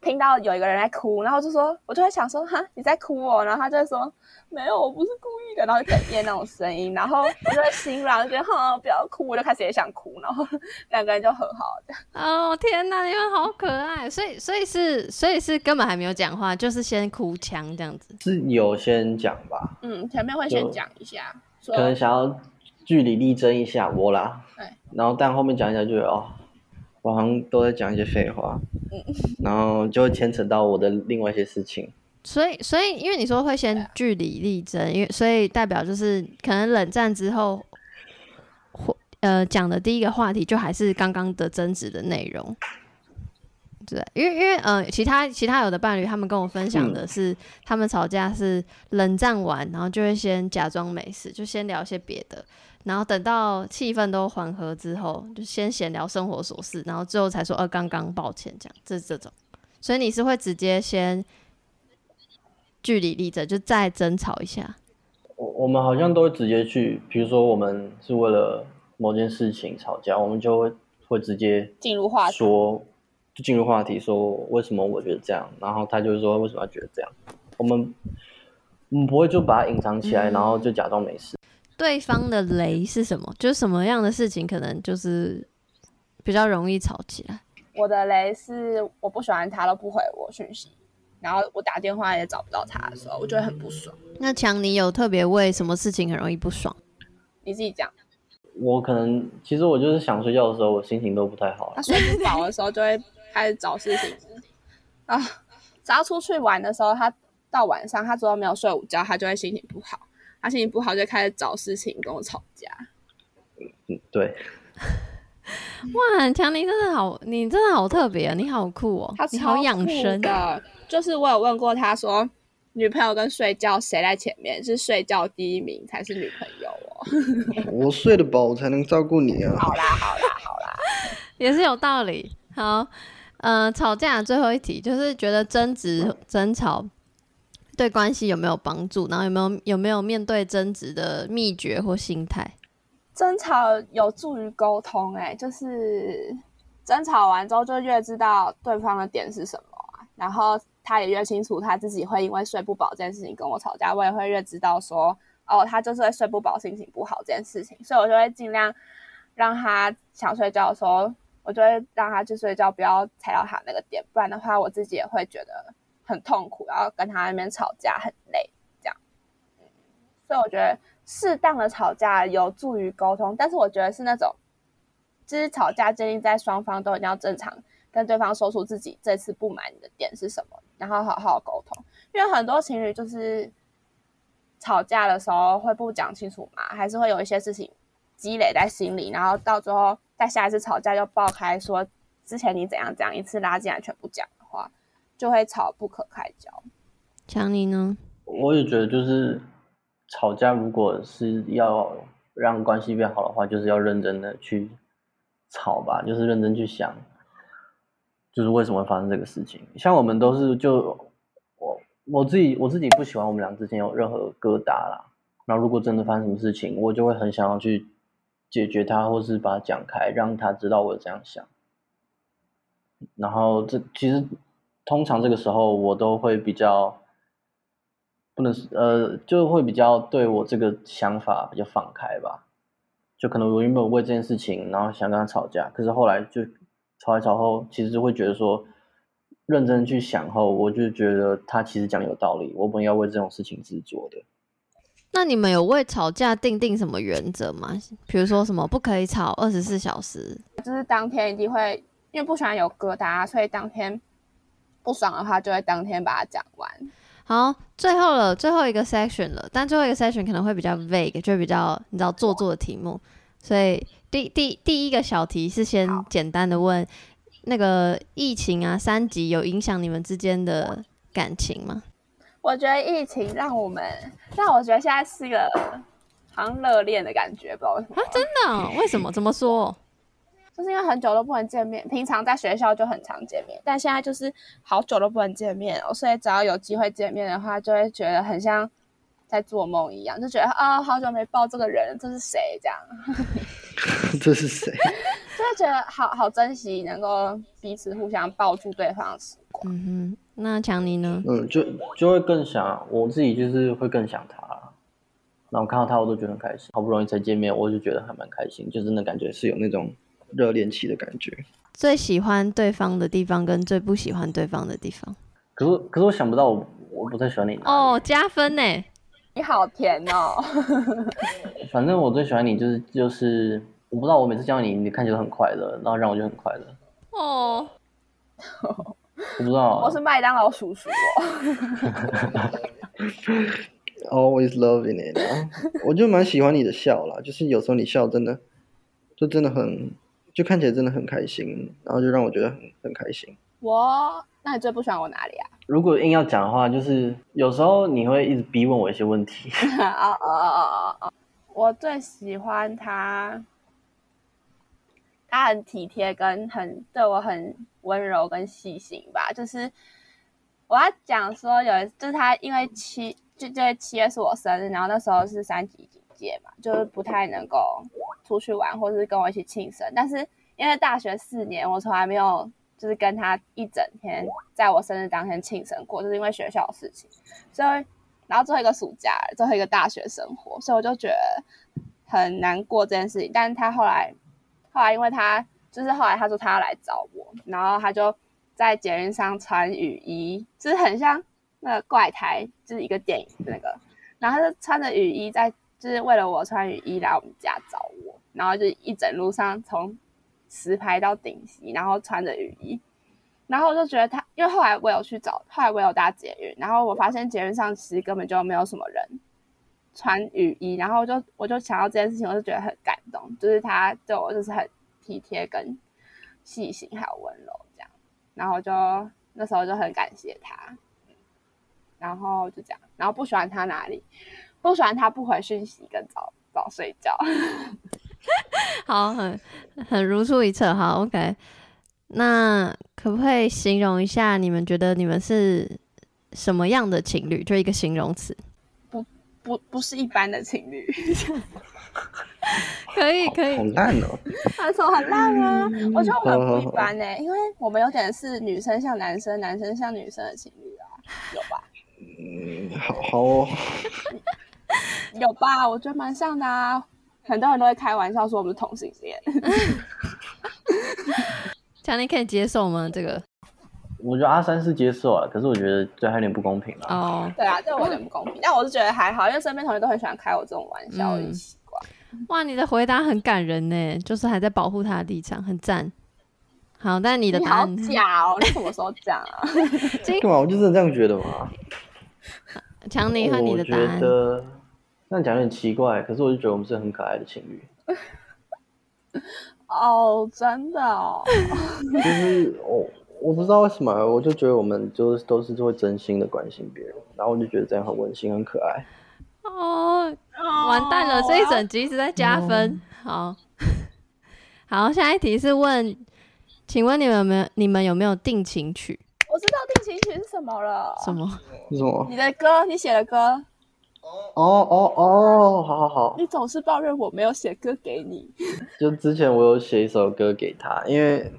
听到有一个人在哭，然后就说，我就会想说，哈，你在哭哦，然后他就会说，没有，我不是故意的，然后就哽咽那种声音，然后我就会心软，就觉得，哈，不要哭，我就开始也想哭，然后两个人就和好的。哦，天哪，你们好可爱，所以，所以是，所以是根本还没有讲话，就是先哭腔这样子。是有先讲吧？嗯，前面会先讲一下，可能想要据理力争一下我啦。对。然后，但后面讲一下就哦。我好像都在讲一些废话，然后就会牵扯到我的另外一些事情。所以，所以因为你说会先据理力争，因为所以代表就是可能冷战之后，或呃讲的第一个话题就还是刚刚的争执的内容。对，因为因为呃其他其他有的伴侣他们跟我分享的是，他们吵架是冷战完，然后就会先假装没事，就先聊些别的。然后等到气氛都缓和之后，就先闲聊生活琐事，然后最后才说“呃，刚刚抱歉”这样，这是这种。所以你是会直接先据理力争，就再争吵一下。我我们好像都会直接去，比如说我们是为了某件事情吵架，我们就会会直接进入话题，说就进入话题，说为什么我觉得这样，然后他就说为什么要觉得这样。我们我们不会就把它隐藏起来，然后就假装没事。对方的雷是什么？就是什么样的事情可能就是比较容易吵起来。我的雷是我不喜欢他都不回我讯息，然后我打电话也找不到他的时候，我就会很不爽。那强，你有特别为什么事情很容易不爽？你自己讲。我可能其实我就是想睡觉的时候，我心情都不太好。他睡不饱的时候就会开始找事情啊。只要出去玩的时候，他到晚上他昨天没有睡午觉，他就会心情不好。他心情不好，就开始找事情跟我吵架。嗯，对。哇，强尼真的好，你真的好特别啊！你好酷哦，你好养生的。就是我有问过他说，女朋友跟睡觉谁在前面？是睡觉第一名才是女朋友哦。我睡得饱，我才能照顾你啊。好啦，好啦，好啦，也是有道理。好，呃，吵架最后一题就是觉得争执、争吵。对关系有没有帮助？然后有没有有没有面对争执的秘诀或心态？争吵有助于沟通，哎，就是争吵完之后就越知道对方的点是什么，然后他也越清楚他自己会因为睡不饱这件事情跟我吵架，我也会越知道说，哦，他就是会睡不饱，心情不好这件事情，所以我就会尽量让他想睡觉的时候，我就会让他去睡觉，不要踩到他那个点，不然的话我自己也会觉得。很痛苦，然后跟他那边吵架很累，这样，嗯所以我觉得适当的吵架有助于沟通，但是我觉得是那种，就是吵架建立在双方都一定要正常跟对方说出自己这次不满的点是什么，然后好好沟通，因为很多情侣就是吵架的时候会不讲清楚嘛，还是会有一些事情积累在心里，然后到最后在下一次吵架就爆开说之前你怎样怎样，一次拉进来全部讲的话。就会吵不可开交。强尼呢？我也觉得，就是吵架，如果是要让关系变好的话，就是要认真的去吵吧，就是认真去想，就是为什么会发生这个事情。像我们都是就我我自己我自己不喜欢我们俩之间有任何疙瘩啦。然后如果真的发生什么事情，我就会很想要去解决它，或是把它讲开，让他知道我这样想。然后这其实。通常这个时候我都会比较不能呃，就会比较对我这个想法比较放开吧。就可能我原本为这件事情，然后想跟他吵架，可是后来就吵来吵后，其实会觉得说，认真去想后，我就觉得他其实讲有道理，我本要为这种事情执着的。那你们有为吵架定定什么原则吗？比如说什么不可以吵二十四小时？就是当天一定会，因为不喜欢有疙瘩，所以当天。不爽的话，就会当天把它讲完。好，最后了，最后一个 section 了，但最后一个 section 可能会比较 vague，就比较你知道做作的题目。所以第第第一个小题是先简单的问，那个疫情啊，三级有影响你们之间的感情吗？我觉得疫情让我们，让我觉得现在是一个好像热恋的感觉，不知道为什么啊？真的？为什么？怎么说？就是因为很久都不能见面，平常在学校就很常见面，但现在就是好久都不能见面哦，所以只要有机会见面的话，就会觉得很像在做梦一样，就觉得啊，好久没抱这个人，这是谁？这样，这是谁？就会觉得好好珍惜能够彼此互相抱住对方的时光。嗯哼，那强尼呢？嗯，就就会更想我自己，就是会更想他。然后看到他，我都觉得很开心。好不容易才见面，我就觉得还蛮开心，就真的感觉是有那种热恋期的感觉。最喜欢对方的地方跟最不喜欢对方的地方。可是可是我想不到，我我不太喜欢你哦，加分呢。你好甜哦。反正我最喜欢你就是就是，我不知道我每次见到你，你看起来很快乐，然后让我就很快乐。哦。我不知道。我是麦当劳叔叔哦。Always loving it，我就蛮喜欢你的笑啦，就是有时候你笑真的，就真的很，就看起来真的很开心，然后就让我觉得很很开心。我，那你最不喜欢我哪里啊？如果硬要讲的话，就是有时候你会一直逼问我一些问题。哦哦哦哦哦！我最喜欢他，他很体贴，跟很对我很温柔跟细心吧。就是我要讲说有，就是他因为七。就就七月是我生日，然后那时候是三级警戒嘛，就是不太能够出去玩，或者是跟我一起庆生。但是因为大学四年，我从来没有就是跟他一整天在我生日当天庆生过，就是因为学校的事情。所以，然后最后一个暑假，最后一个大学生活，所以我就觉得很难过这件事情。但是他后来，后来因为他就是后来他说他要来找我，然后他就在节日上穿雨衣，就是很像。那个怪胎就是一个电影那个，然后他就穿着雨衣在，是为了我穿雨衣来我们家找我，然后就一整路上从石牌到顶溪，然后穿着雨衣，然后我就觉得他，因为后来我有去找，后来我有搭捷运，然后我发现捷运上其实根本就没有什么人穿雨衣，然后就我就想到这件事情，我就觉得很感动，就是他对我就是很体贴跟细心还有温柔这样，然后就那时候就很感谢他。然后就这样，然后不喜欢他哪里？不喜欢他不回讯息跟早早睡觉。好，很很如出一辙。好，OK。那可不可以形容一下，你们觉得你们是什么样的情侣？就一个形容词。不不不是一般的情侣。可以可以。好烂哦。他说很烂啊！我觉得我们不一般呢，因为我们有点是女生像男生，男生像女生的情侣啊，有吧？嗯，好好哦，有吧？我觉得蛮像的啊，很多人都会开玩笑说我们是同性恋。强尼可以接受吗？这个？我觉得阿三是接受啊，可是我觉得这还有点不公平啊。哦，对啊，这我有点不公平，但我是觉得还好，因为身边同学都很喜欢开我这种玩笑，的习惯。哇，你的回答很感人呢，就是还在保护他的立场，很赞。好，但你的答案假哦，你什么时候讲啊？干嘛？我就是这样觉得嘛。强尼和你的答案，那讲有点奇怪，可是我就觉得我们是很可爱的情侣。哦，真的哦。就是我，我不知道为什么，我就觉得我们就是都是会真心的关心别人，然后我就觉得这样很温馨、很可爱。哦，完蛋了，这一整集一直在加分。好，好，下一题是问，请问你们有没有，你们有没有定情曲？我知道定情曲是什么了。什么？什么？你的歌，你写的歌。哦哦哦，好好好。你总是抱怨我没有写歌给你。就之前我有写一首歌给他，因为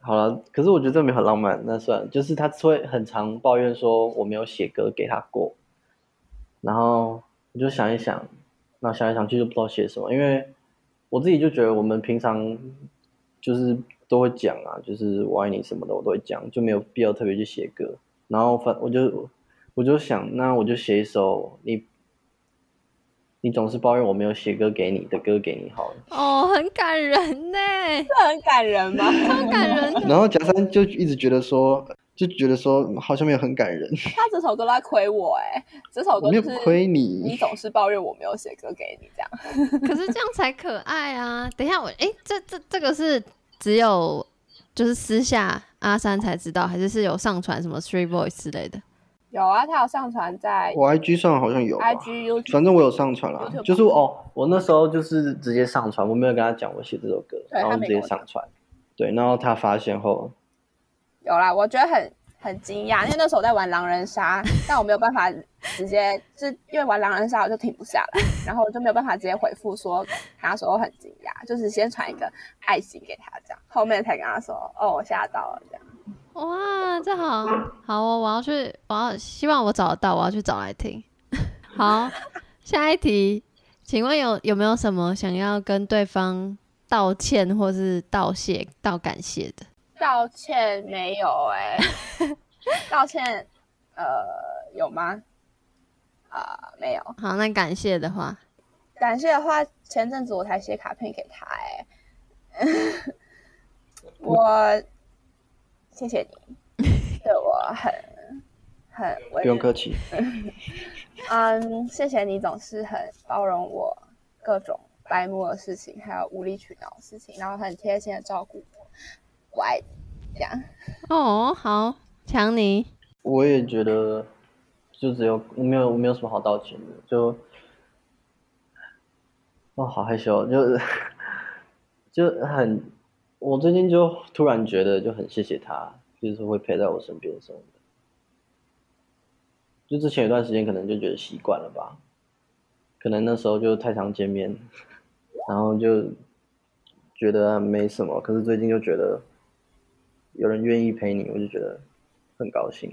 好了，可是我觉得这没很浪漫，那算就是他会很常抱怨说我没有写歌给他过。然后我就想一想，那想来想去就不知道写什么，因为我自己就觉得我们平常就是。都会讲啊，就是我爱你什么的，我都会讲，就没有必要特别去写歌。然后反我就我就想，那我就写一首你你总是抱怨我没有写歌给你的歌给你好了。哦，很感人呢，这很感人吗？很感人。然后贾三就一直觉得说，就觉得说好像没有很感人。他这首歌在亏我哎，这首歌没有亏你，你总是抱怨我没有写歌给你这样。可是这样才可爱啊！等一下我哎，这这这个是。只有就是私下阿三才知道，还是是有上传什么 Three Voice 之类的？有啊，他有上传在我 IG 上好像有 IG、YouTube，反正我有上传了就是哦，我那时候就是直接上传，我没有跟他讲我写这首歌，对然后直接上传。对，然后他发现后，有啦，我觉得很很惊讶，因为那时候我在玩狼人杀，但我没有办法直接，就是因为玩狼人杀我就停不下来，然后我就没有办法直接回复说他说我很惊讶，就是先传一个爱心给他这样，后面才跟他说哦我吓到了这样。哇，这好好哦！我要去，我要希望我找得到，我要去找来听。好，下一题，请问有有没有什么想要跟对方道歉或是道谢、道感谢的？道歉没有哎、道歉呃有吗？啊、没有。好，那感谢的话，感谢的话，前阵子我才写卡片给他哎、我谢谢你，对我很很不用客气。嗯，谢谢你总是很包容我各种白目的事情，还有无理取闹的事情，然后很贴心的照顾我，我爱你，这样。哦，好，强尼，我也觉得就只有我没有我没有什么好道歉的，就哦好害羞，就是 就很我最近就突然觉得就很谢谢他，就是会陪在我身边什么的。就之前有段时间可能就觉得习惯了吧，可能那时候就太常见面，然后就觉得没什么，可是最近就觉得有人愿意陪你，我就觉得很高兴。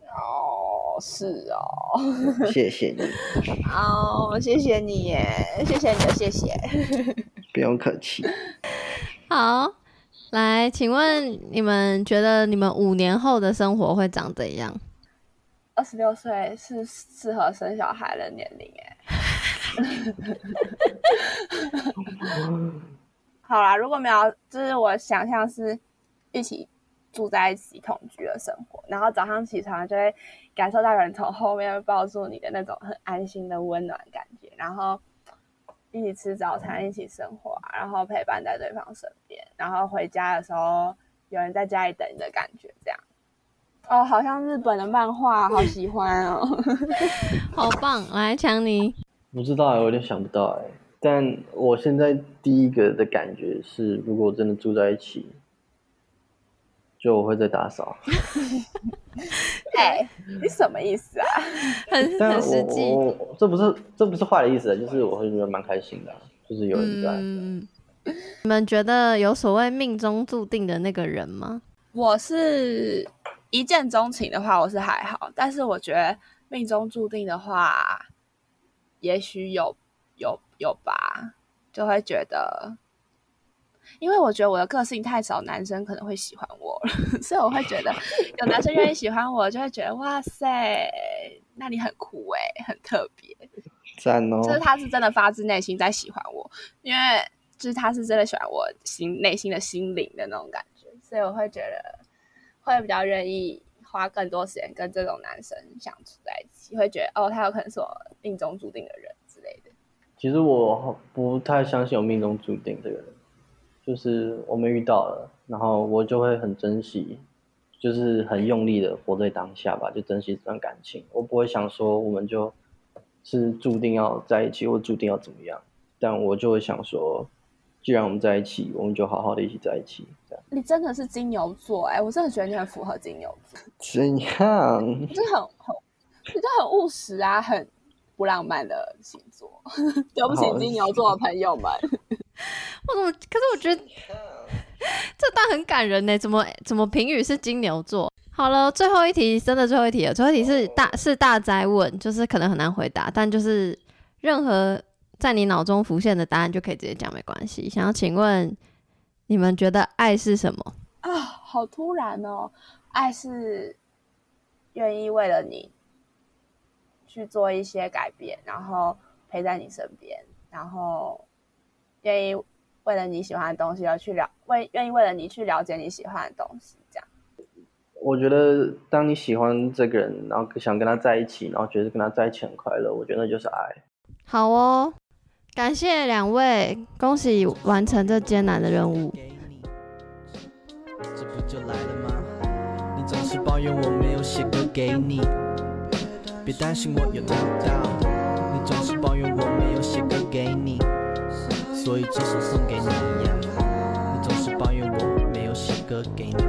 哦，是哦，谢谢你，哦，谢谢你耶，谢谢你的谢谢。不用客气。好，来，请问你们觉得你们五年后的生活会长怎样？二十六岁是适合生小孩的年龄哎。好啦，如果没有，就是我想象是一起住在一起同居的生活，然后早上起床就会感受到有人从后面抱住你的那种很安心的温暖感觉，然后一起吃早餐，一起生活啊，然后陪伴在对方身边，然后回家的时候有人在家里等你的感觉，这样。哦，好像日本的漫画，好喜欢哦。好棒！来，强尼，不知道欸，我有点想不到哎。但我现在第一个的感觉是，如果真的住在一起，就我会在打扫。哎、你什么意思啊？很很实际。这不是这不是坏的意思，就是我会觉得蛮开心的啊、就是有人在。嗯，你们觉得有所谓命中注定的那个人吗？我是一见钟情的话，我是还好，但是我觉得命中注定的话，也许有有有吧，就会觉得，因为我觉得我的个性太少，男生可能会喜欢我了，所以我会觉得有男生愿意喜欢我，就会觉得哇塞，那你很酷诶、很特别。赞哦！就是他是真的发自内心在喜欢我，因为就是他是真的喜欢我心内心的心灵的那种感觉，所以我会觉得会比较愿意花更多时间跟这种男生相处在一起，会觉得哦，他有可能是我命中注定的人之类的。其实我不太相信有命中注定这个人，就是我们遇到了，然后我就会很珍惜，就是很用力的活在当下吧，就珍惜这段感情。我不会想说我们就是注定要在一起，或注定要怎么样，但我就会想说，既然我们在一起，我们就好好的一起在一起，这样。你真的是金牛座哎、我真的觉得你很符合金牛座，怎样？你就很很，你就很务实啊，很不浪漫的星座。对不起，金牛座的朋友们。我怎么？可是我觉得 这段很感人呢，怎么怎么评语是金牛座？好了，最后一题，真的最后一题了。最后一题是大是大灾问，就是可能很难回答，但就是任何在你脑中浮现的答案就可以直接讲，没关系。想要请问你们觉得爱是什么？啊，好突然哦！爱是愿意为了你去做一些改变，然后陪在你身边，然后愿意为了你喜欢的东西而去了，为愿意为了你去了解你喜欢的东西，这样。我觉得当你喜欢这个人，然后想跟他在一起，然后觉得跟他在一起很快乐，我觉得那就是爱。好哦，感谢两位，恭喜完成这艰难的任务。这不就来了吗？你你总是抱怨我没有写歌给你，别担心我有料到。你总是抱怨我没有写歌给你，所以这首送给你呀。你总是抱怨我没有写歌给你。